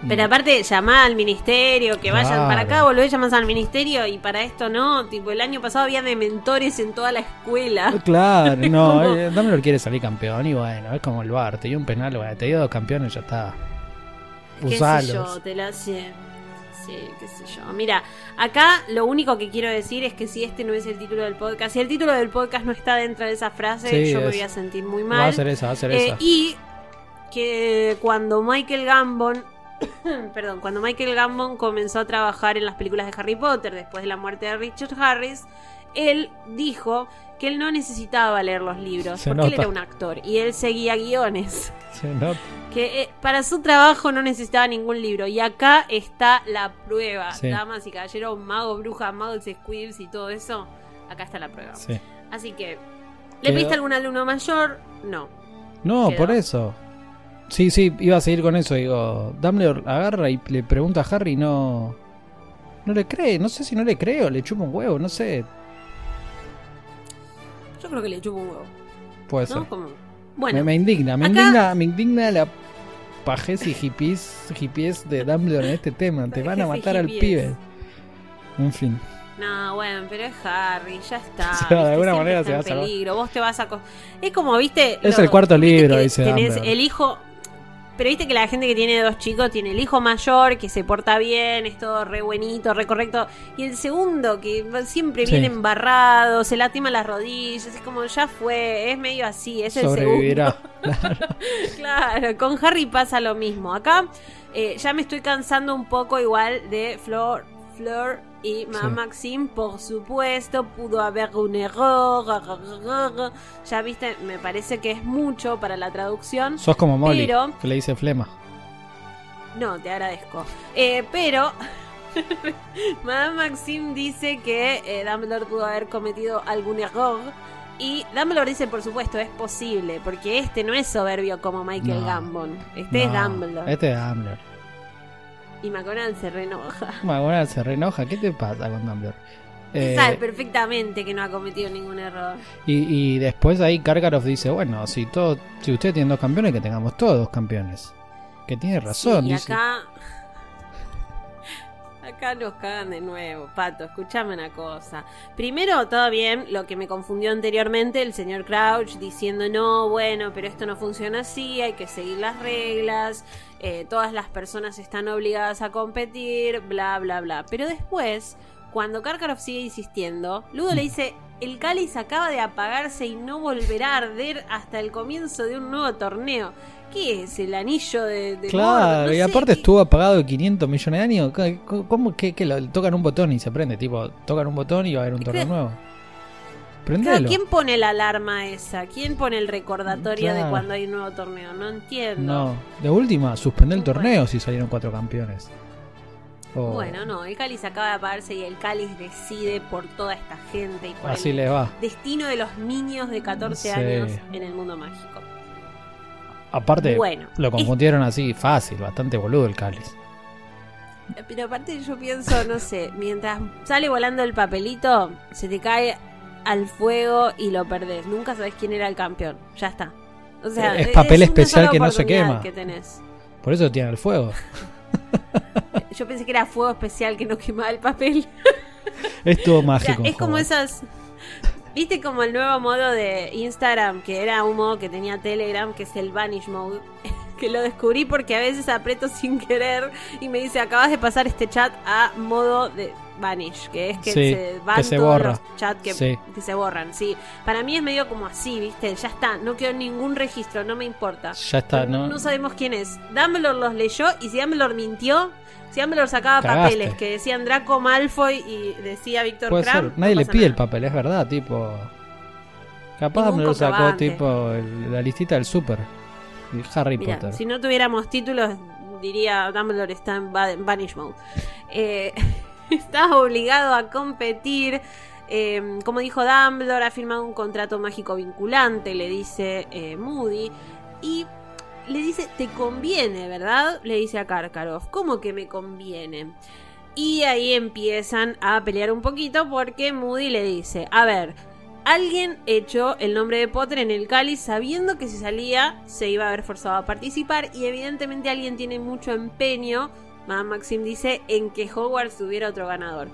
Pero aparte, llamá al ministerio, que vayan Claro. para acá, volvés, llamás al ministerio y para esto no. Tipo, el año pasado había dementores en toda la escuela. <laughs> Claro, no, <laughs> Como- eh, Dumbledore quiere salir campeón y bueno, es como el bar, te dio un penal, bueno, te dio dos campeones, ya está. ¿Qué sé Usalos. yo? Te la sé. Sí, qué sé yo. Mira, acá lo único que quiero decir es que si este no es el título del podcast, si el título del podcast no está dentro de esa frase, Sí, yo me voy a sentir muy mal. Va a ser esa, va a ser Eh, esa. y que cuando Michael Gambon, <coughs> perdón, cuando Michael Gambon comenzó a trabajar en las películas de Harry Potter después de la muerte de Richard Harris, él dijo que él no necesitaba leer los libros Se porque él era un actor y él seguía guiones. Se nota. Que eh, para su trabajo no necesitaba ningún libro. Y acá está la prueba. Sí. Damas y caballeros, magos, brujas, magos, squibs y todo eso. Acá está la prueba. Sí. Así que, ¿le Quedó- pediste algún alumno mayor? No. No, Quedó. por eso. Sí, sí, iba a seguir con eso. Digo, Dumbledore agarra y le pregunta a Harry no. No le cree, no sé si no le creo, le chupa un huevo, no sé. Yo creo que le chupo un huevo. Puede ¿No? ser. Como... Bueno, me, me indigna, me acá- indigna, me indigna la pajes y hippies, hippies de Dumbledore en este tema. Te van a matar al pibe. En fin. no, bueno, pero es Harry, ya está. Sí, <laughs> de ¿viste? alguna manera se va a peligro. Vos te vas a. Es como, viste. Es el cuarto libro, dice Tenés Dumbledore. el hijo. Pero viste que la gente que tiene dos chicos tiene el hijo mayor que se porta bien, es todo re buenito, re correcto. Y el segundo que siempre Sí. viene embarrado, se lastima las rodillas, es como ya fue, es medio así, es el segundo. Sobrevivirá. <laughs> Claro, con Harry pasa lo mismo. Acá eh, ya me estoy cansando un poco igual de Flor, Flor y Madame Sí. Maxime, por supuesto, pudo haber un error. Ya viste, me parece que es mucho para la traducción. Sos como Molly, Pero- que le dice flema. No, te agradezco. Eh, pero <laughs> Madame Maxime dice que eh, Dumbledore pudo haber cometido algún error. Y Dumbledore dice, por supuesto, es posible, porque este no es soberbio como Michael No. Gambon. Este es Dumbledore. Este es Dumbledore. Y McGonagall se reenoja. <laughs> Magona se reenoja. ¿Qué te pasa con Dumbledore? Eh, Sabe perfectamente que no ha cometido ningún error. y, y después ahí Karkaroff dice, bueno, si todo, si ustedes tienen dos campeones, que tengamos todos dos campeones. Que tiene razón, Sí, y dice. acá. <laughs> Acá nos cagan de nuevo, Pato. Escuchame una cosa. Primero, todo bien, lo que me confundió anteriormente, el señor Crouch diciendo, no, bueno, pero esto no funciona así, hay que seguir las reglas, eh, todas las personas están obligadas a competir, bla, bla, bla. Pero después, cuando Karkaroff sigue insistiendo, Ludo le dice, el cáliz acaba de apagarse y no volverá a arder hasta el comienzo de un nuevo torneo. ¿Qué es? ¿El anillo de... de Claro? No y aparte ¿qué- estuvo apagado de 500 millones de años. ¿Cómo- ¿Cómo que, que lo, tocan un botón y se prende? Tipo, tocan un botón y va a haber un torneo nuevo. Prendelo. ¿Quién pone la alarma esa? ¿Quién pone el recordatorio de cuando hay un nuevo torneo? No entiendo. No, de última, suspender el Bueno. torneo si salieron cuatro campeones. Bueno, no, el cáliz acaba de apagarse y el cáliz decide por toda esta gente y por así el le va. destino de los niños de 14 Sí. años en el mundo mágico. Aparte, Bueno, lo confundieron así, fácil, bastante boludo el cáliz. Pero aparte yo pienso, no sé, mientras sale volando el papelito, se te cae al fuego y lo perdés. Nunca sabes quién era el campeón. Ya está. O sea, Es papel especial que no se quema. que tenés. Por eso tiene el fuego. <laughs> Yo pensé que era fuego especial que no quemaba el papel. <laughs> Es todo O sea, mágico. es como esas. ¿Viste como el nuevo modo de Instagram, que era un modo que tenía Telegram, que es el Vanish Mode? <laughs> Que lo descubrí porque a veces aprieto sin querer y me dice, acabas de pasar este chat a modo de Vanish, que es que Sí, se van que se todos borra. los chats que, Sí. que se borran. Sí, para mí es medio como así, ¿viste? Ya está, no quedó ningún registro, no me importa. Ya está, no, ¿no? sabemos quién es. Dumbledore los leyó y si Dumbledore mintió, si Dumbledore sacaba Cagaste. papeles que decían Draco Malfoy y decía Víctor ser. Nadie no le pide el papel, es verdad, tipo. Capaz lo sacó tipo el- la listita del super. Y Harry Potter. si no tuviéramos títulos, diría Dumbledore está en Vanish Mode. Eh, <laughs> <laughs> estás obligado a competir. eh, como dijo Dumbledore, ha firmado un contrato mágico vinculante, le dice eh, Moody. Y le dice, te conviene, ¿verdad? Le dice a Karkaroff. ¿Cómo que me conviene? Y ahí empiezan a pelear un poquito porque Moody le dice, a ver, alguien echó el nombre de Potter en el cáliz sabiendo que si salía se iba a haber forzado a participar y evidentemente alguien tiene mucho empeño, Madame Maxim dice, en que Hogwarts tuviera otro ganador.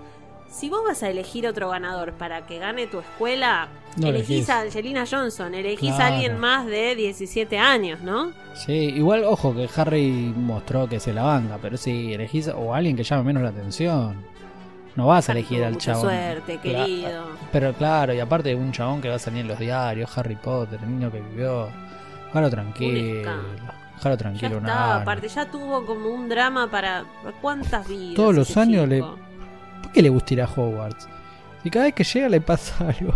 si vos vas a elegir otro ganador para que gane tu escuela, No elegís elegís. a Angelina Johnson, elegís a Claro. alguien más de 17 años, ¿no? Sí, igual, ojo, que Harry mostró que se la banca, pero si elegís o alguien que llame menos la atención, no vas a Harry elegir al chabón. suerte, querido. Pero claro, y aparte un chabón que va a salir en los diarios, Harry Potter, el niño que vivió. Jalo tranquilo. Escándalo. Jalo Ya tranquilo está, año. aparte ya tuvo como un drama para cuántas vidas. Todos los años le-? ¿Por qué le gusta ir a Hogwarts? Si cada vez que llega le pasa <laughs> algo.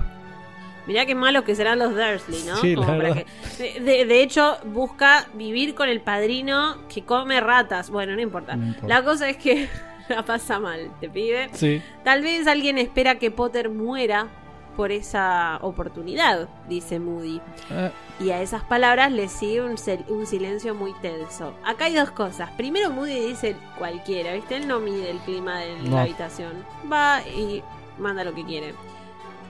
Mirá qué malos que serán los Dursley, ¿no? Sí, Como la para verdad. que- de, de hecho, busca vivir con el padrino que come ratas. Bueno, no importa. No importa. La cosa es que <laughs> la pasa mal, te pibe. Sí. Tal vez alguien espera que Potter muera por esa oportunidad, dice Moody. Eh, Y a esas palabras le sigue un, un silencio muy tenso. Acá hay dos cosas. Primero, Moody dice cualquiera, ¿viste? Él no mide el clima de No. la habitación. Va y manda lo que quiere.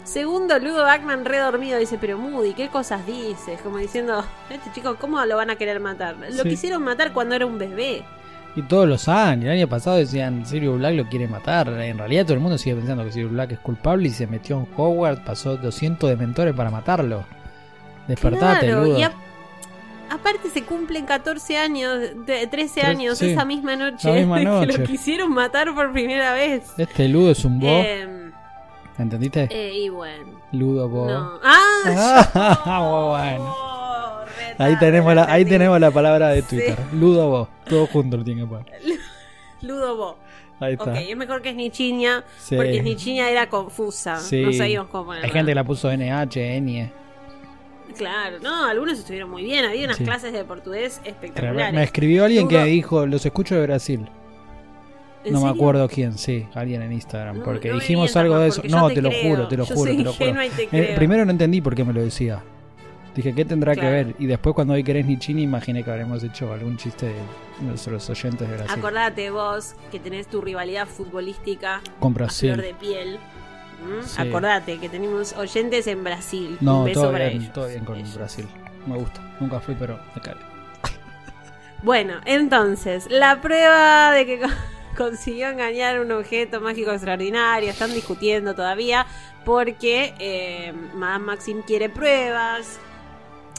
Segundo, Ludo Backman re dormido dice, pero Moody, ¿qué cosas dices? Como diciendo, este chico, ¿cómo lo van a querer matar? Lo Sí. quisieron matar cuando era un bebé. Y todos los años, el año pasado decían Sirius Black lo quiere matar. En realidad todo el mundo sigue pensando que Sirius Black es culpable y se metió en Hogwarts, pasó 200 dementores para matarlo. Despertate, Claro, Ludo. y a- aparte se cumplen 14 años, de 13 Tres- años sí. esa misma noche, La misma <laughs> que lo quisieron matar por primera vez. Este Ludo es un bo. Eh, ¿Entendiste? eh, y bueno. Ludo bo. No. ¡Ah! <laughs> <laughs> Ah, bueno. Ahí tenemos, la, ahí tenemos la palabra de Sí. Twitter. Ludo bo. Todo junto lo tiene que poner. Ludo Bo. Ahí está. Ok, es mejor que Snichiña, Sí. porque Snichiña era confusa. Sí. No sabíamos cómo ponerla. Hay gente que la puso NH, NE. Claro, no, algunos estuvieron muy bien. Había unas Sí. clases de portugués espectaculares. Me escribió alguien que dijo, los escucho de Brasil. ¿En No me acuerdo quién, sí, alguien en Instagram. No, porque no dijimos algo de eso. No, te te, lo juro, te lo Yo juro, te lo juro. te Eh, primero no entendí por qué me lo decía. Dije, ¿qué tendrá Claro. que ver? Y después cuando vi que eres Nichini, imaginé que habremos hecho algún chiste de nuestros oyentes de Brasil. Acordate vos que tenés tu rivalidad futbolística Con a flor Brasil. de piel. ¿Mm? Sí. Acordate que tenemos oyentes en Brasil. No, Un beso todo para bien, ellos. todo bien con Ellos. Brasil. Me gusta. Nunca fui, pero me cae. Bueno, entonces, la prueba de que co- <laughs> consiguió engañar un objeto mágico extraordinario, están discutiendo todavía porque eh, Madame Maxim quiere pruebas.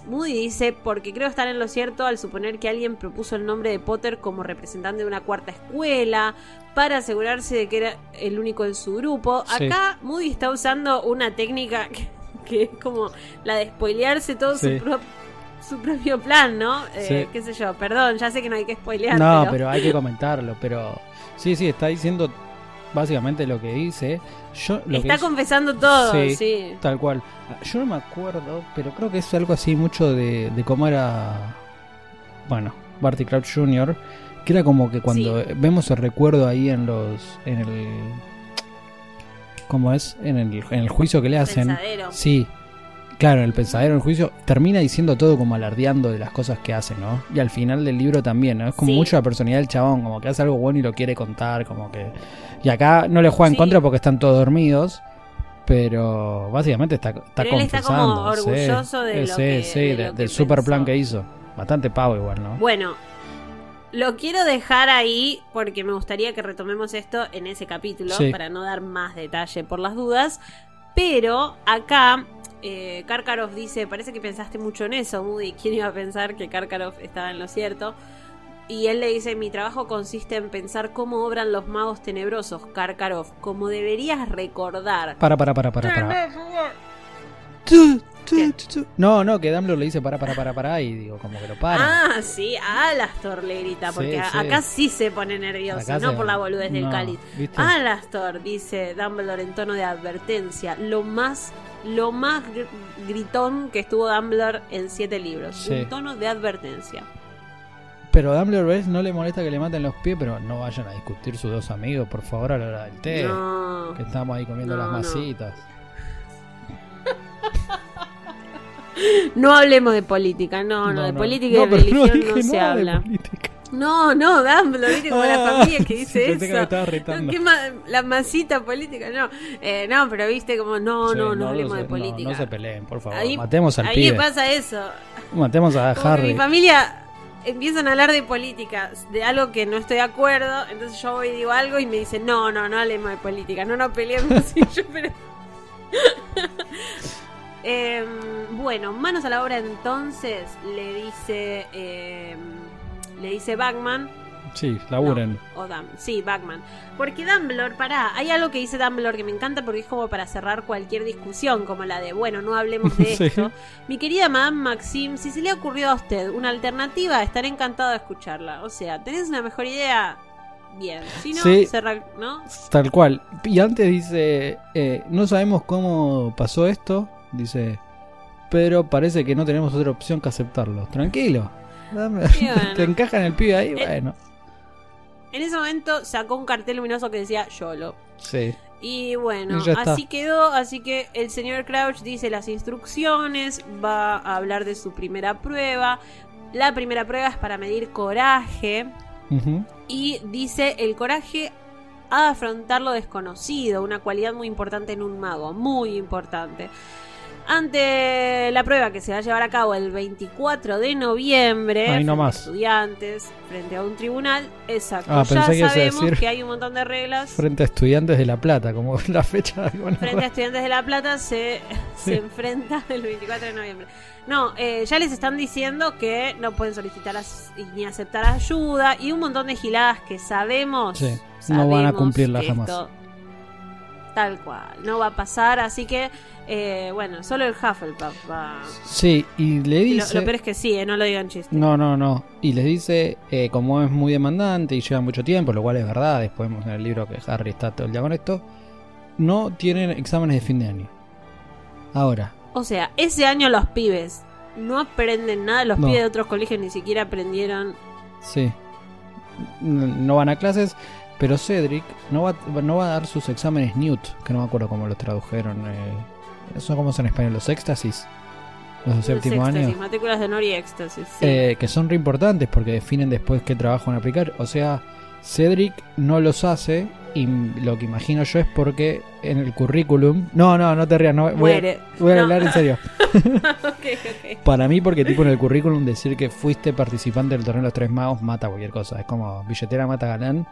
Moody dice, porque creo estar en lo cierto al suponer que alguien propuso el nombre de Potter como representante de una cuarta escuela para asegurarse de que era el único en su grupo. Sí. Acá Moody está usando una técnica que, que es como la de spoilearse todo Sí. su, pro- su propio plan, ¿no? Eh, Sí. qué sé yo, perdón, ya sé que no hay que spoilear. No, pero hay que comentarlo. Pero sí, sí, está diciendo básicamente lo que dice. Yo, lo Está confesando todo, Sí. sí. Tal cual. Yo no me acuerdo, pero creo que es algo así mucho de, de cómo era. Bueno, Barty Crouch Jr., que era como que cuando Sí. vemos el recuerdo ahí en los. en el. ¿Cómo es? En el, en el juicio que le hacen. Pensadero. Sí. Claro, en el pensadero, en el juicio, termina diciendo todo como alardeando de las cosas que hace, ¿no? Y al final del libro también, ¿no? Es como Sí. mucho la personalidad del chabón, como que hace algo bueno y lo quiere contar, como que... Y acá no le juega en Sí. contra porque están todos dormidos, pero básicamente está, está Pero él está como confesando. sí. orgulloso de Eh, lo sí, que- sí, de que del super plan que hizo. Bastante pavo igual, ¿no? Bueno, lo quiero dejar ahí porque me gustaría que retomemos esto en ese capítulo Sí. para no dar más detalle por las dudas. Pero acá eh, Karkaroff dice, parece que pensaste mucho en eso, Moody. ¿Quién iba a pensar que Karkaroff estaba en lo cierto? Y él le dice, mi trabajo consiste en pensar cómo obran los magos tenebrosos, Karkaroff, como deberías recordar. Para, para, para, para, para. No, no, que Dumbledore le dice para, para, para, para y digo, como que lo para. Ah, sí, a Alastor le grita, porque Sí, a- acá sí se pone nervioso, Acá no se- por la boludez del no, cáliz. ¿viste? Alastor, dice Dumbledore en tono de advertencia, lo más, lo más gr- gritón que estuvo Dumbledore en siete libros. Sí. Un tono de advertencia. Pero Dumbledore ¿ves? no le molesta que le maten los pies, pero no vayan a discutir sus dos amigos, por favor, a la hora del té. No. Que estamos ahí comiendo No, las masitas. <laughs> <laughs> No hablemos de política, no, no, de política y pero religión no, se de habla. No, no, Dumbledore, viste como la Ah, familia que <laughs> dice que eso. retando. No, ¿qué ma- la masita política, no. Eh, no, pero viste como, no, Sí, no, no, hablemos de política. No, no se peleen, por favor. Ahí- Matemos al Ahí pibe. pasa eso. Matemos a Como que Harry. mi familia empiezan a hablar de política, de algo que no estoy de acuerdo, entonces yo voy y digo algo y me dicen, no, no, no hablemos de política, no nos peleemos. <laughs> y yo, pero... Em, bueno, manos a la obra entonces, le dice, em, le dice Batman. Sí, laburen. No, o Dam, sí, Batman. Porque Dumbledore, pará, hay algo que dice Dumbledore que me encanta porque es como para cerrar cualquier discusión, como la de, bueno, no hablemos de <laughs> Sí. esto. Mi querida Madame Maxim, si se le ha ocurrido a usted una alternativa, estaré encantado de escucharla. O sea, ¿tenés una mejor idea? Bien. Si no, Sí. cerra- ¿no? Tal cual. Y antes dice, eh, no sabemos cómo pasó esto, dice, pero parece que no tenemos otra opción que aceptarlo. Tranquilo. Dame- Y <laughs> bueno. Te encaja en el pibe ahí, Eh. bueno. En ese momento sacó un cartel luminoso que decía YOLO. Sí. Y bueno, Y así quedó, así que el señor Crouch dice las instrucciones, va a hablar de su primera prueba. La primera prueba es para medir coraje y dice el coraje a afrontar lo desconocido, una cualidad muy importante en un mago, muy importante. Ante la prueba que se va a llevar a cabo el 24 de noviembre, Ahí nomás. estudiantes, frente a un tribunal, exacto. Ah, ya que sabemos que hay un montón de reglas. Frente a estudiantes de La Plata, como <laughs> la fecha de alguna Frente a Estudiantes de La Plata se, <laughs> se enfrenta el 24 de noviembre. No, eh, ya les están diciendo que no pueden solicitar as- ni aceptar ayuda y un montón de giladas que sabemos. Sí, no van a sabemos cumplirla que jamás. esto tal cual, no va a pasar, así que, eh, bueno, solo el Hufflepuff va. Sí, y le Y Lo, dice... lo peor es que sí, eh, no lo digan chiste. No, no, no. Y les dice, eh, como es muy demandante y lleva mucho tiempo, lo cual es verdad, después vemos en el libro que Harry está todo el día con esto, no tienen exámenes de fin de año. Ahora, O sea, ese año los pibes no aprenden nada, los No. pibes de otros colegios ni siquiera aprendieron. sí, no van a clases, pero Cedric no va, no va a dar sus exámenes Newt, que no me acuerdo cómo los tradujeron. Eh, ¿Eso cómo son en español? ¿Los éxtasis? ¿Los de séptimo Éxtasis, año? matrículas de honor y éxtasis. sí. Eh, que son re importantes porque definen después qué trabajo van a aplicar. O sea, Cedric no los hace y lo que imagino yo es porque en el currículum... No, no, no te rías, no, voy, a, Muere. voy a No. hablar en serio. <laughs> ok, ok. Para mí porque tipo en el currículum decir que fuiste participante del torneo de los tres magos mata cualquier cosa. Es como billetera mata galán,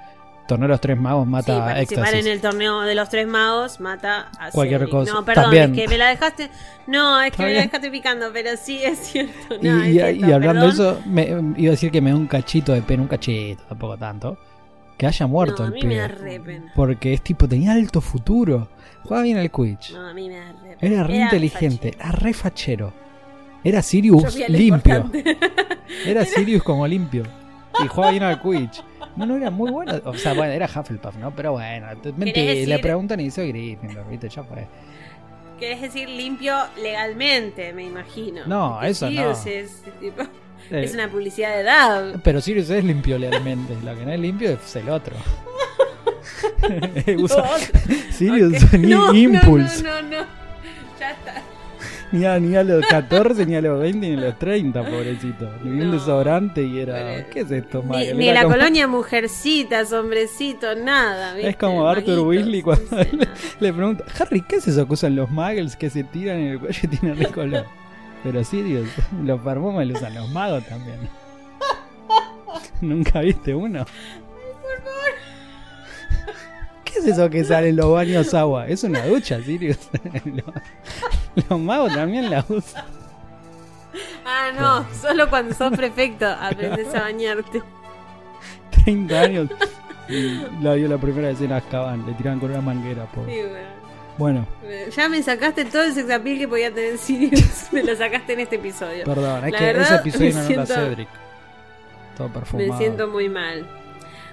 torneo de los tres magos Sí, mata participar éxtasis. en el torneo de los tres magos mata a Cualquier Cedric. cosa. No, perdón, También. es que me la dejaste. No, es que me la dejaste picando, pero sí es cierto. Y, No, es y- cierto, y hablando de eso, me, iba a decir que me da un cachito de pena, un cachito, tampoco tanto. Que haya muerto No, a el mí pibe. me da re pena. Porque es tipo, tenía alto futuro. Jugaba bien al Quidditch. No, a mí me da re pena. Era re inteligente, fachero. era re fachero. Era Sirius a limpio. <laughs> Era Sirius como limpio. Y jugaba bien al Quidditch. No, no, era muy bueno. O sea, bueno, era Hufflepuff, ¿no? Pero bueno, decir- le preguntan y dice Gryffindor, ¿viste? Ya fue. Querés decir limpio legalmente, me imagino. No, Porque eso no. Sirius Es, tipo, Eh, es una publicidad de edad. Pero Sirius es limpio legalmente. Lo que no es limpio es el otro. <laughs> <laughs> Usa- Sirius Ok. ni No, Impulse. No, no, Ni, a, ni a los 14, ni a los 20, ni a los 30, pobrecito. Ni un No. desodorante y era. ¿Qué es esto, Ni, Michael? ni Era la como- colonia mujercitas, hombrecito, nada. ¿viste? Es como Arthur Weasley cuando no sé, le, pregunta, Harry, ¿qué es eso que usan los muggles que se tiran en el cuello y tienen ricolor? Pero Sirius, los perfumes los usan los magos también. <laughs> ¿Nunca viste uno? ¿Qué es eso que sale en los baños agua? Es una ducha, Sirius. <laughs> los, los magos también la usan. Ah, no, solo cuando sos prefecto aprendes a bañarte. 30 años. Y la vio la primera vez en Azkaban, le tiraban con una manguera. Sí, bueno. Bueno, Ya me sacaste todo el sexapil que podía tener Sirius. <laughs> me lo sacaste en este episodio. perdón, es La que verdad, ese episodio no era siento- Cedric. Todo perfumado. Me siento muy mal.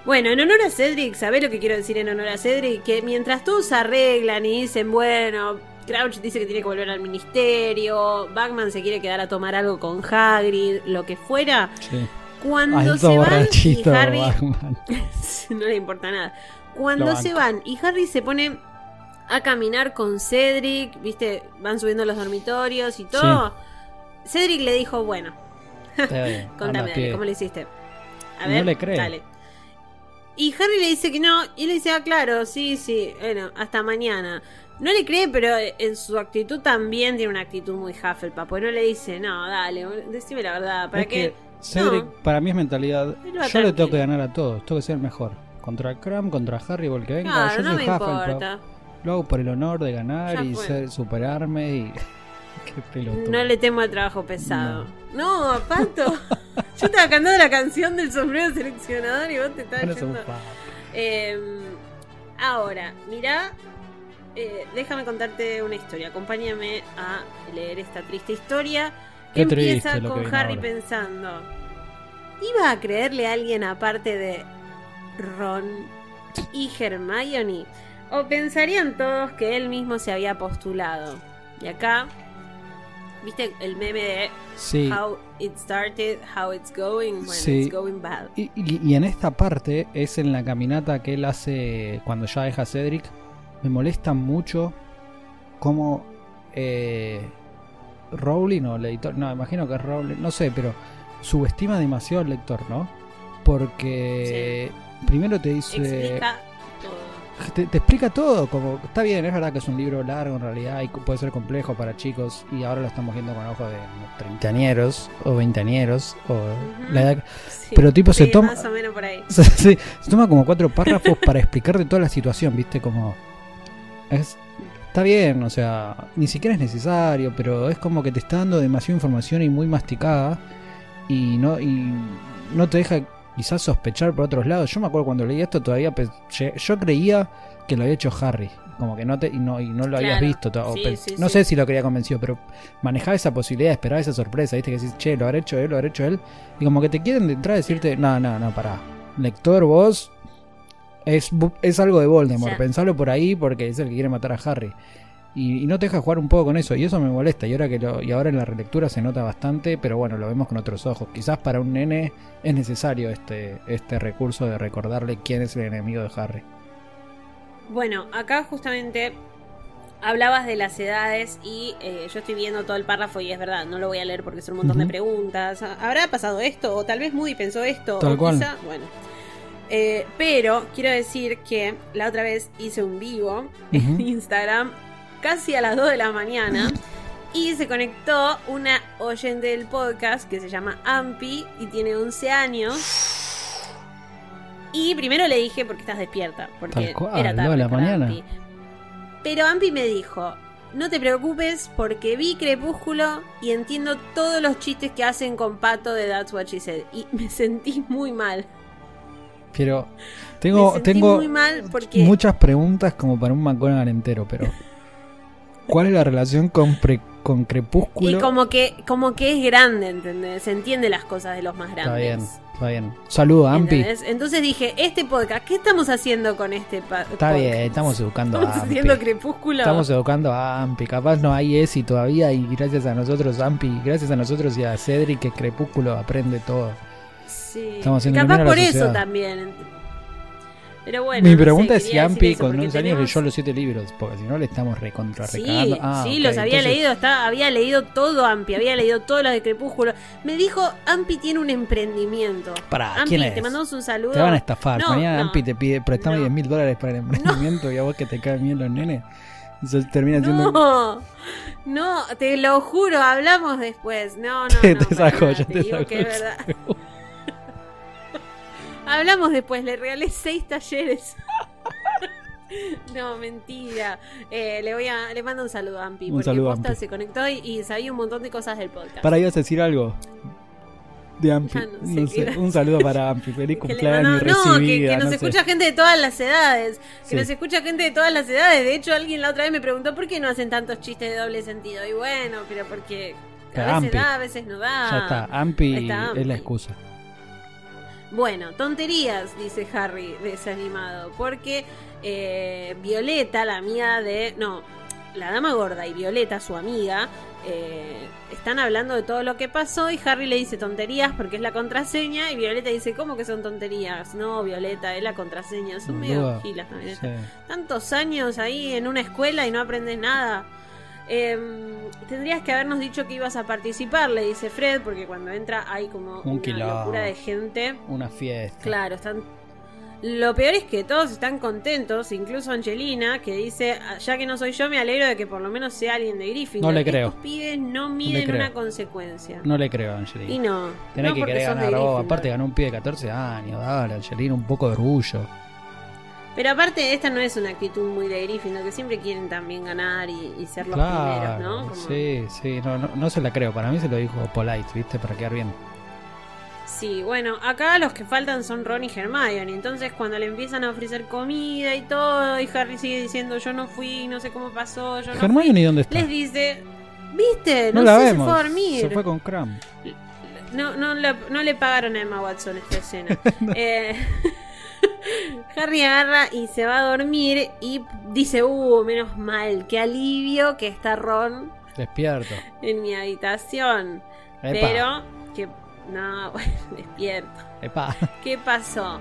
Bueno, en honor a Cedric, ¿sabés lo que quiero decir en honor a Cedric? Que mientras todos arreglan y dicen, bueno, Crouch dice que tiene que volver al ministerio, Bagman se quiere quedar a tomar algo con Hagrid, lo que fuera, Sí. cuando Alto se van y Harry Batman. <laughs> no le importa nada. Cuando se van y Harry se pone a caminar con Cedric, viste, van subiendo los dormitorios y todo. Cedric le dijo, bueno, <laughs> contame, dale. ¿cómo le hiciste? A No ver, le cree. dale. Y Harry le dice que no, y le dice, ah, claro, sí, sí, bueno, hasta mañana. No le cree, pero en su actitud también tiene una actitud muy Hufflepuff, porque no le dice, no, dale, decime la verdad, ¿para Es qué? que Cedric, No. para mí es mentalidad. Yo le tengo que ganar a todos, tengo que ser el mejor. Contra Cram, contra Harry o el que venga. Claro, yo no soy me Hufflepuff. importa. Lo hago por el honor de ganar Ya y ser, superarme y. <laughs> Qué pelotudo. No le temo al trabajo pesado. No, Pato. <laughs> Yo estaba cantando la canción del sombrero seleccionador y vos te estabas yendo. Eh, ahora, mirá, eh, déjame contarte una historia. Acompáñame a leer esta triste historia. Qué Empieza triste que con Harry ahora. pensando: ¿Iba a creerle a alguien aparte de Ron y Hermione? ¿O pensarían todos que él mismo se había postulado? Y acá, ¿viste el meme de Sí. How it started, how it's going? Bueno, Sí. it's going bad. Y, y- y en esta parte es en la caminata que él hace cuando ya deja a Cedric. Me molesta mucho cómo eh, Rowling o el editor, no, imagino que es Rowling, no sé, pero subestima demasiado al lector, ¿no? Porque primero te dice... Explica todo. Te, te explica todo, como está bien, es verdad que es un libro largo en realidad y puede ser complejo para chicos y ahora lo estamos viendo con ojos de treintañeros o veinteañeros o la edad Sí, Pero tipo se toma- Más o menos por ahí. <laughs> Se toma como cuatro párrafos <laughs> para explicarte toda la situación, ¿viste? Como. Es, está bien, o sea, ni siquiera es necesario, pero es como que te está dando demasiada información y muy masticada y no, y no te deja quizás sospechar por otros lados. Yo me acuerdo cuando leí esto todavía lle- yo creía que lo había hecho Harry, como que no te y no, y no lo habías visto. to- o Sí, pe- sí, no sí. sé si lo quería convencido, pero manejaba esa posibilidad, esperaba esa sorpresa, ¿viste? Que decís, che, lo habrá hecho él, lo habrá hecho él. Y como que te quieren de entrada decirte, no, no, no, pará. Lector, vos es, es algo de Voldemort. Pensalo por ahí porque es el que quiere matar a Harry. Y, y no te deja jugar un poco con eso. Y eso me molesta. Y ahora, que lo, y ahora en la relectura se nota bastante, pero bueno, lo vemos con otros ojos. Quizás para un nene es necesario este, este recurso de recordarle quién es el enemigo de Harry. Bueno, acá justamente hablabas de las edades y eh, yo estoy viendo todo el párrafo y es verdad, no lo voy a leer porque son un montón de preguntas. ¿Habrá pasado esto? O tal vez Moody pensó esto. Tal o cual. quizá, bueno. Eh, pero quiero decir que la otra vez hice un vivo en. Instagram casi a las 2 de la mañana y se conectó una oyente del podcast que se llama Ampi y tiene 11 años. Y primero le dije porque estás despierta, porque cual, era tarde de la para mañana. Ampi. Pero Ampi me dijo, no te preocupes porque vi Crepúsculo y entiendo todos los chistes que hacen con Pato de That's What She Said. Y <laughs> me sentí muy mal. Pero me tengo, sentí tengo muy mal porque... muchas preguntas como para un McGonagall entero, pero ¿cuál es la relación con, pre- con Crepúsculo? Y como que, como que es grande, ¿entendés? Se entiende las cosas de los más Está grandes. bien, está bien. Saludo, Ampi. ¿entendés? Entonces dije, este podcast, ¿qué estamos haciendo con este pa- Está podcast? bien, estamos educando a ¿Estamos Ampi. haciendo crepúsculo? Estamos educando a Ampi. Capaz no hay ESI todavía y gracias a nosotros, Ampi, gracias a nosotros y a Cedric, que Crepúsculo aprende todo. Sí. Estamos haciendo Capaz a por eso también. Pero bueno. Mi no sé, pregunta es si Ampi eso, con porque 11 años tenemos- leyó los 7 libros, porque si no le estamos recontra Sí. Ah, sí, los había entonces- leído, está, había leído todo Ampi, había leído todos los de Crepúsculo. Me dijo, Ampi tiene un emprendimiento. Pará, Ampi, ¿quién es? te mandamos un saludo. Te van a estafar. No, Mañana no. Ampi te pide, prestame No. 10 mil dólares para el emprendimiento y a vos que te caen bien los nenes. Eso termina siendo. No, no, te lo juro, hablamos después. No, no, Te- no. te para saco, ya te te digo saco que es verdad. <laughs> Hablamos después, le regalé seis talleres. <laughs> No, mentira. Eh, le voy a, le mando un saludo a Ampi. Un porque saludo posta Ampi. se conectó y, y sabía un montón de cosas del podcast. Para ibas a decir algo. De Ampi. No sé No sé, un saludo para Ampi. Feliz <laughs> Que cumpleaños no, que, recibida. que nos no sé. escucha gente de todas las edades. Que Sí. nos escucha gente de todas las edades. De hecho, alguien la otra vez me preguntó por qué no hacen tantos chistes de doble sentido. Y bueno, pero porque a veces Ampi. da, a veces no da. Ya está. Ampi está Ampi. es la excusa. Bueno, tonterías, dice Harry, desanimado. Porque eh, Violeta, la amiga de. No, la dama gorda y Violeta, su amiga, eh, están hablando de todo lo que pasó. Y Harry le dice tonterías porque es la contraseña. Y Violeta dice: ¿Cómo que son tonterías? No, Violeta, es la contraseña. Son medio gilas también. Sí. Tantos años ahí en una escuela y no aprendes nada. Em, tendrías que habernos dicho que ibas a participar, le dice Fred, porque cuando entra hay como Un una locura de gente. Una fiesta. Claro, están, Lo peor es que todos están contentos, incluso Angelina, que dice, "Ah, ya que no soy yo, me alegro de que por lo menos sea alguien de Gryffindor. No le creo. Estos pibes no miden una consecuencia. No le creo a Y Angelina. no. Tenés no que querer ganar vos. Aparte ganó un pibe de 14 años. Dale, Angelina, un poco de orgullo. Pero aparte, esta no es una actitud muy de Gryffindor, que siempre quieren también ganar y, y ser los primeros, ¿no? Como- sí, sí, no, no, no se la creo. Para mí se lo dijo Polite, ¿viste? Para quedar bien. Sí, bueno, acá los que faltan son Ron y Hermione. Entonces, cuando le empiezan a ofrecer comida y todo, y Harry sigue diciendo: Yo no fui, no sé cómo pasó, yo no fui", Hermione, ¿dónde está? Les dice: ¿Viste? no No, la sé, vemos. se fue a dormir. Se fue con Cram. No, no, no le pagaron a Emma Watson esta escena. <laughs> Eh, <laughs> Harry agarra y se va a dormir y dice, uh, menos mal, qué alivio que está Ron Despierto. en mi habitación. Epa, Pero, que... No, <laughs> bueno, despierto. epa. ¿Qué pasó?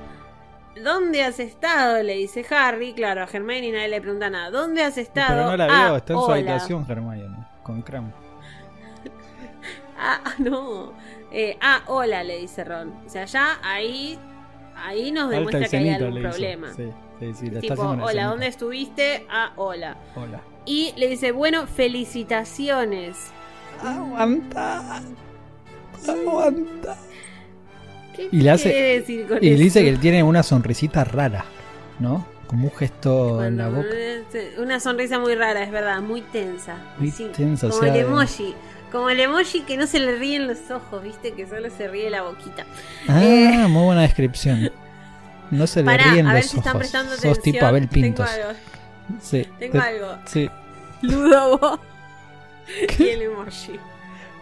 ¿Dónde has estado? Le dice Harry. Claro, a Hermione nadie le pregunta nada. ¿Dónde has estado? Pero no la vio, "Ah, está en su hola". habitación, Hermione. Con Cram. <laughs> Ah, no. Eh, ah, hola, le dice Ron. O sea, ya ahí, ahí nos Alta demuestra que hay algún problema. Sí, sí, sí, está tipo, hola, escenita. ¿dónde estuviste? Ah, hola. Hola. Y le dice, bueno, felicitaciones. Aguanta. Aguanta. ¿Qué Y le hace- quiere decir con Y eso? dice que tiene una sonrisita rara, ¿no? Como un gesto en la boca. Una sonrisa muy rara, es verdad, muy tensa. Muy Sí, tensa, o Como sea, el de- emoji. Como el emoji que no se le ríen los ojos, viste, que solo se ríe la boquita. Ah, Eh. muy buena descripción. No se le Pará, ríen a ver los si ojos. Sos tipo Abel Pintos. Tengo algo. Sí. Tengo te- algo. Sí. Ludovo <laughs> y el emoji.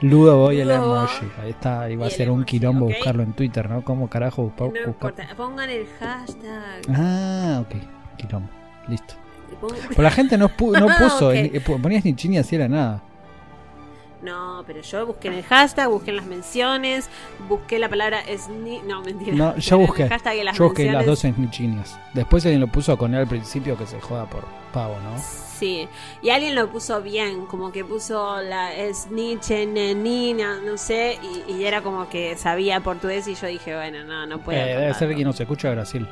Ludo voy el emoji. Ahí está. Iba y a ser un quilombo buscarlo en Twitter, ¿no? ¿Cómo carajo buscar? No importa, pongan el hashtag. Ah, ok. Quilombo. Listo. Pero la gente no, pu- no <laughs> puso. Ok. eh, Ponías ni chini así era nada. No, pero yo busqué en el hashtag, busqué en las menciones, busqué la palabra sni... No, mentira. No, yo en el busqué. hashtag y las Yo busqué las menciones- dos snitchinias. Después alguien lo puso con él al principio que se joda por pavo, ¿no? Sí, y alguien lo puso bien, como que puso la snitch en nina, no sé, y, y era como que sabía portugués y yo dije, bueno, no, no puedo. Eh, debe ser quien nos escucha de Brasil.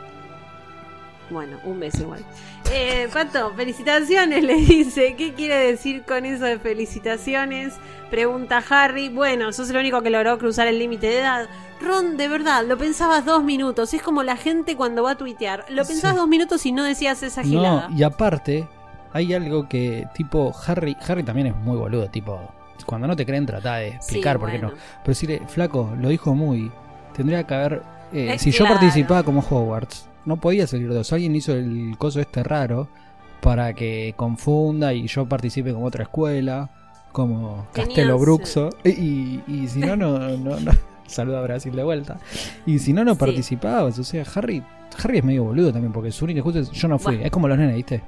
Bueno, un beso igual. Eh, Pato, felicitaciones, <laughs> le dice. ¿Qué quiere decir con eso de felicitaciones? Pregunta Harry. Bueno, sos el único que logró cruzar el límite de edad. Ron, de verdad, lo pensabas dos minutos. Es como la gente cuando va a tuitear. Lo pensabas Sí. dos minutos y no decías esa No, gilada. y aparte, hay algo que, tipo, Harry, Harry también es muy boludo, tipo, cuando no te creen, trata de explicar Sí, por qué no. Pero decirle, flaco, lo dijo muy, tendría que haber, eh, Eh, si yo participaba como Hogwarts, no podía salir dos, alguien hizo el coso este raro para que confunda y yo participe como otra escuela, como Castelo Bruxo, y, y si no, no, no, no. <laughs> saluda a Brasil de vuelta, y si no, no Sí. participabas, o sea, Harry... Harry es medio boludo también, porque su única es yo no fui. Bueno. Es como los nenes, ¿viste?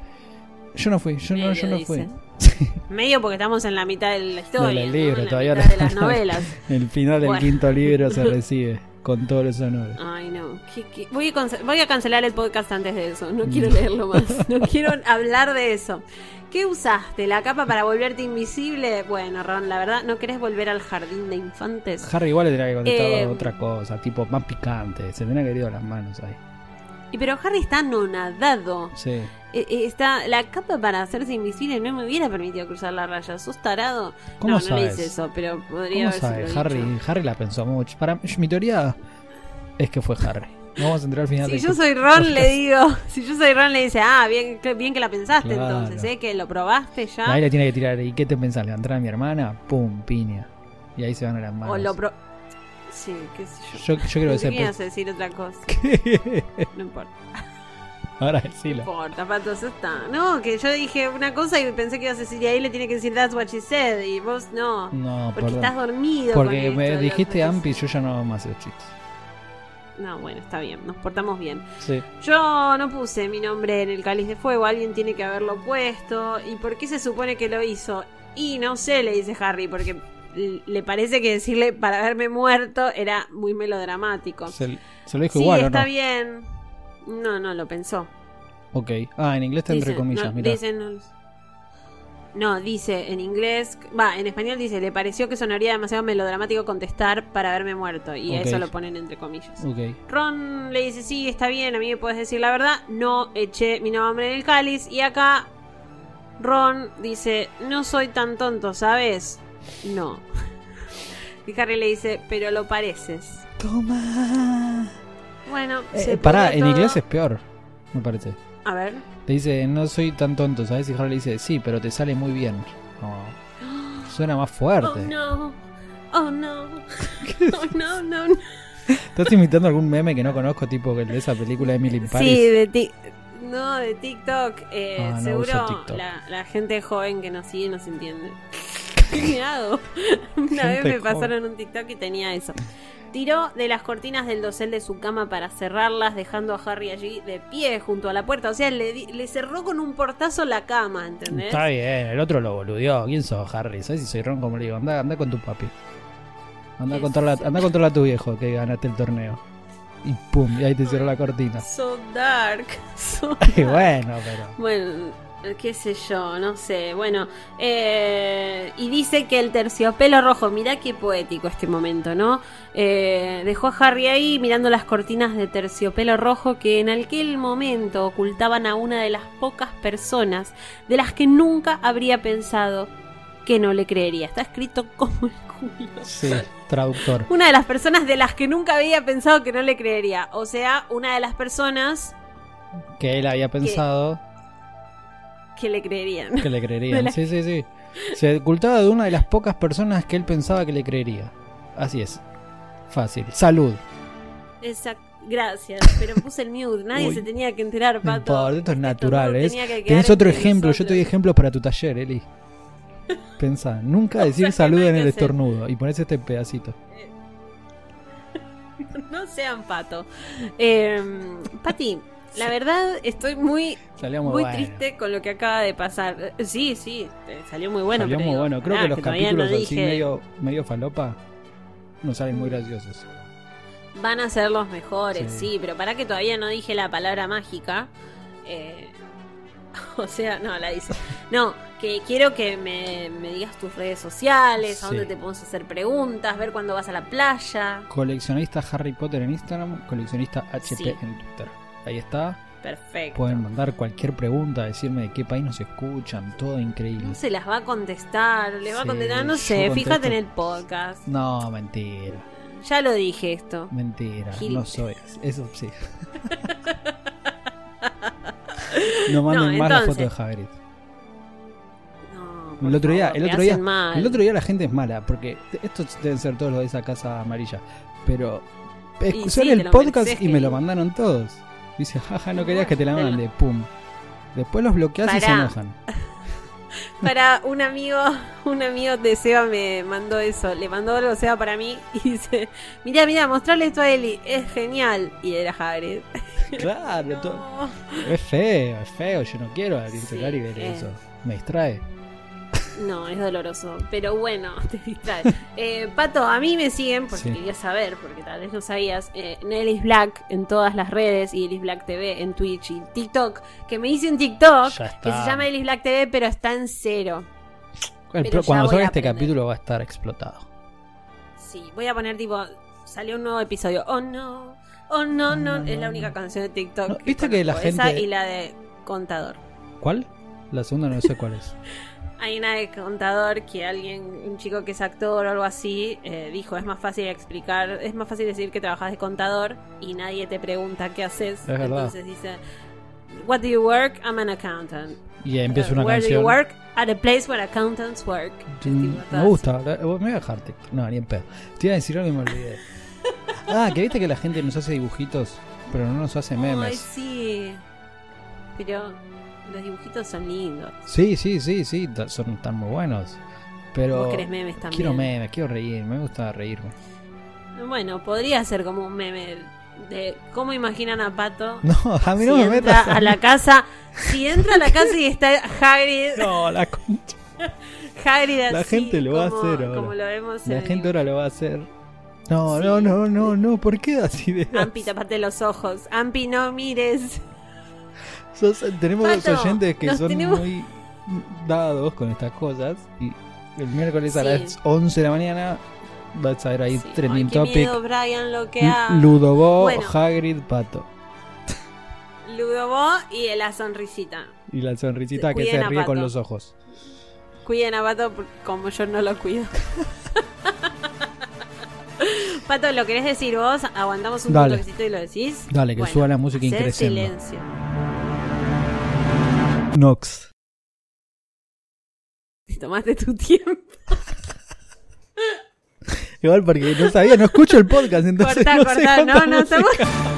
Yo no fui, yo no, yo no fui. <laughs> Medio porque estamos en la mitad de la historia. del ¿no? libro, En la todavía mitad no- de las <laughs> novelas. El final del Bueno. quinto libro se recibe con todos los honores. Ay, no. ¿Qué- qué? Voy, a voy a cancelar el podcast antes de eso. No quiero leerlo más. <laughs> No quiero hablar de eso. ¿Qué usaste? ¿La capa para volverte invisible? Bueno, Ron, la verdad, ¿no querés volver al jardín de infantes? Harry igual le tenía que contestar Eh, otra cosa, tipo más picante. Se tenía que ir a las manos ahí. Y pero Harry está anonadado. Sí. Eh, eh, está la capa para hacerse invisible no me hubiera permitido cruzar la raya. ¿Sos tarado? ¿Cómo no, no le sabes? hice eso, pero podría ¿Cómo haberse sabe? Harry, Harry la pensó mucho. Para mi teoría es que fue Harry. Vamos a entrar al final Si yo soy podcast. Ron, le digo. <laughs> Si yo soy Ron, le dice, ah, bien, que- bien que la pensaste Claro. entonces, ¿eh? Que lo probaste ya. Ahí le tiene que tirar. ¿Y qué te pensás? ¿Levantar a mi hermana? ¡Pum! Piña. Y ahí se van a las manos. O lo pro... Sí, qué sé yo. Yo, yo creo que ibas a decir otra cosa. <laughs> No importa. Ahora No decilo. importa, Pato, eso está. No, que yo dije una cosa y pensé que ibas a decir y ahí le tiene que decir that's what she said y vos no. No, Porque perdón. estás dormido. Porque con me dijiste Ampi, yo ya no hago más esos chistes. No, bueno, está bien, nos portamos bien. Sí. Yo no puse mi nombre en el cáliz de fuego, alguien tiene que haberlo puesto. ¿Y por qué se supone que lo hizo? Y no sé, le dice Harry, porque le parece que decirle para haberme muerto era muy melodramático. Se, se lo dijo Sí, igual, ¿o está no? bien. No, no, lo pensó. Ok. Ah, en inglés está entre comillas, no, mira. dice, no- No, dice en inglés, va, en español dice, le pareció que sonaría demasiado melodramático contestar para haberme muerto. Y eso lo ponen entre comillas. Ok. Ron le dice, sí, está bien, a mí me puedes decir la verdad. No eché mi nombre en el cáliz. Y acá Ron dice, no soy tan tonto, ¿sabes? No. Y Harry le dice, pero lo pareces. Toma. Bueno, Eh, se pará, en todo. inglés es peor, me parece. A ver. Le dice, no soy tan tonto, ¿sabes? Y Harry le dice, sí, pero te sale muy bien. Oh. <gasps> Suena más Oh fuerte. no. Oh no. <laughs> Oh no, no, no. ¿Estás imitando algún meme que no conozco, tipo el de esa película de Emily in Paris? Sí, de ti- No, de TikTok. Eh, Ah, no seguro uso TikTok. La, la gente joven que nos sigue nos entiende. ¿Qué me hago? Una vez me pasaron un TikTok y tenía eso. Tiró de las cortinas del dosel de su cama para cerrarlas, dejando a Harry allí de pie junto a la puerta. O sea, le, cerró con un portazo la cama, ¿entendés? Está bien, el otro lo boludeó. ¿Quién sos, Harry? ¿Sabes si soy Ron? Como le digo, anda, anda con tu papi. Anda a, ¿Qué contarle, a- es? anda a contarle a tu viejo que ganaste el torneo. Y pum, y ahí te cerró la cortina. So dark. So <laughs> dark. bueno, pero. Bueno, qué sé yo, no sé. Bueno, eh, y dice que el terciopelo rojo, mirá qué poético este momento, ¿no? Eh, dejó a Harry ahí mirando las cortinas de terciopelo rojo que en aquel momento ocultaban a una de las pocas personas de las que nunca habría pensado que no le creería. Está escrito como el culo. Sí, traductor. Una de las personas de las que nunca había pensado que no le creería. O sea, una de las personas Que él había pensado que le creerían. que le creerían. <laughs> la- Sí, sí, sí. Se ocultaba de una de las pocas personas que él pensaba que le creería. Así es. Fácil. Salud. Exacto. Gracias, pero puse el mute. Nadie Uy. se tenía que enterar, No pato. importa, esto es natural. tenía que Tenés otro ejemplo. Yo te doy ejemplos para tu taller, Eli. <laughs> Pensá, nunca O decir sea que salud en que el hacer. estornudo. Y pones este pedacito. <laughs> No sean pato. Eh, Pati, la verdad estoy muy, Salió muy, muy bueno. triste con lo que acaba de pasar. Sí, sí, salió muy bueno. Salió pero muy digo, bueno. Creo que los no capítulos así dije- medio, medio falopa nos salen muy graciosos. Van a ser los mejores, Sí. sí. pero para que todavía no dije la palabra mágica. eh, <laughs> o sea, no, la dice. No, que quiero que me, me digas tus redes sociales, a dónde te podemos hacer preguntas, ver cuándo vas a la playa. Coleccionista Harry Potter en Instagram, coleccionista HP Sí. en Twitter. Ahí está. Perfecto. Pueden mandar cualquier pregunta, decirme de qué país nos escuchan, todo increíble. No se las va a contestar, le va a contestar, no sé, fíjate en el podcast. No, mentira, Ya lo dije esto. mentira, Gil. no soy. Eso sí. <laughs> no manden No, más la foto de Hagrid. No, El otro día, favor, el otro día, mal. el otro día la gente es mala, porque estos deben ser todos los de esa casa amarilla, pero sí, te el podcast mereces, y me lo mandaron todos. Dice, jaja, no querías que te la mande, pum. Después los bloqueas y se enojan. <laughs> Para un amigo, un amigo de Seba me mandó eso, le mandó algo Seba para mí y dice, mira, mira, mostrarle esto a Eli, es genial. Y era Hagrid. <laughs> Claro, No, es feo, es feo, yo no quiero el Sí, celular y ver eh. eso. Me distrae. No, es doloroso, pero bueno, <laughs> te distrae. <laughs> Eh, Pato, a mí me siguen, porque Sí. quería saber, porque tal vez no sabías, eh, Nellis Black en todas las redes y Elis Black TV en Twitch y TikTok, que me hice un TikTok que se llama Elis Black TV, pero está en cero. El cuando salga este capítulo va a estar explotado. Sí, voy a poner tipo, salió un nuevo episodio. Oh no, oh no, no, es la única canción de TikTok. No, ¿viste que la conozco, esa gente- y la de Contador. ¿Cuál? La segunda no sé cuál es. <laughs> Hay una de Contador que alguien, un chico que es actor o algo así, eh, dijo, es más fácil explicar, es más fácil decir que trabajas de contador y nadie te pregunta qué haces. Es verdad. Entonces dice, What do you work? I'm an accountant. Y empieza Uh, una where canción. do you work? At a place where accountants work. Mm, Me gusta, la- me voy a dejar TikTok. No, ni en pedo. Te iba a decir algo y me olvidé. <laughs> Ah, que viste que la gente nos hace dibujitos, pero no nos hace Ay, memes. sí. Pero los dibujitos son lindos. Sí, sí, sí, sí, son tan muy buenos. Pero Vos memes también. quiero memes, quiero reír, me gusta reírme. Bueno, podría ser como un meme de cómo imaginan a Pato. <laughs> No, a mí si no me metas. a la casa. Si entra a la casa y está Hagrid. <laughs> No, la concha. <laughs> Hagrid La así, gente lo va a hacer ahora. Como lo vemos La en gente ahora lo va a hacer. No, Sí. no, no, no, no, ¿por qué das ideas? Ampi, tapate los ojos. Ampi, no mires. Sos- tenemos Pato, dos oyentes que son tenemos- muy dados con estas cosas. Y el miércoles a las 11 de la mañana vas a ver ahí Sí. trending Ay, topic. miedo, Brian, lo que Bueno. Hagrid, Pato. Ludobo y la sonrisita. Y la sonrisita que se ríe con los ojos. Cuiden a Pato como yo no lo cuido. <laughs> Pato, ¿lo querés decir vos? Aguantamos un Dale. y lo decís. Dale, que Bueno, suba la música increciendo. silencio. Nox. Te tomaste tu tiempo. Igual porque no sabía, no escucho el podcast, entonces Cortá, no sé No, no, música. estamos...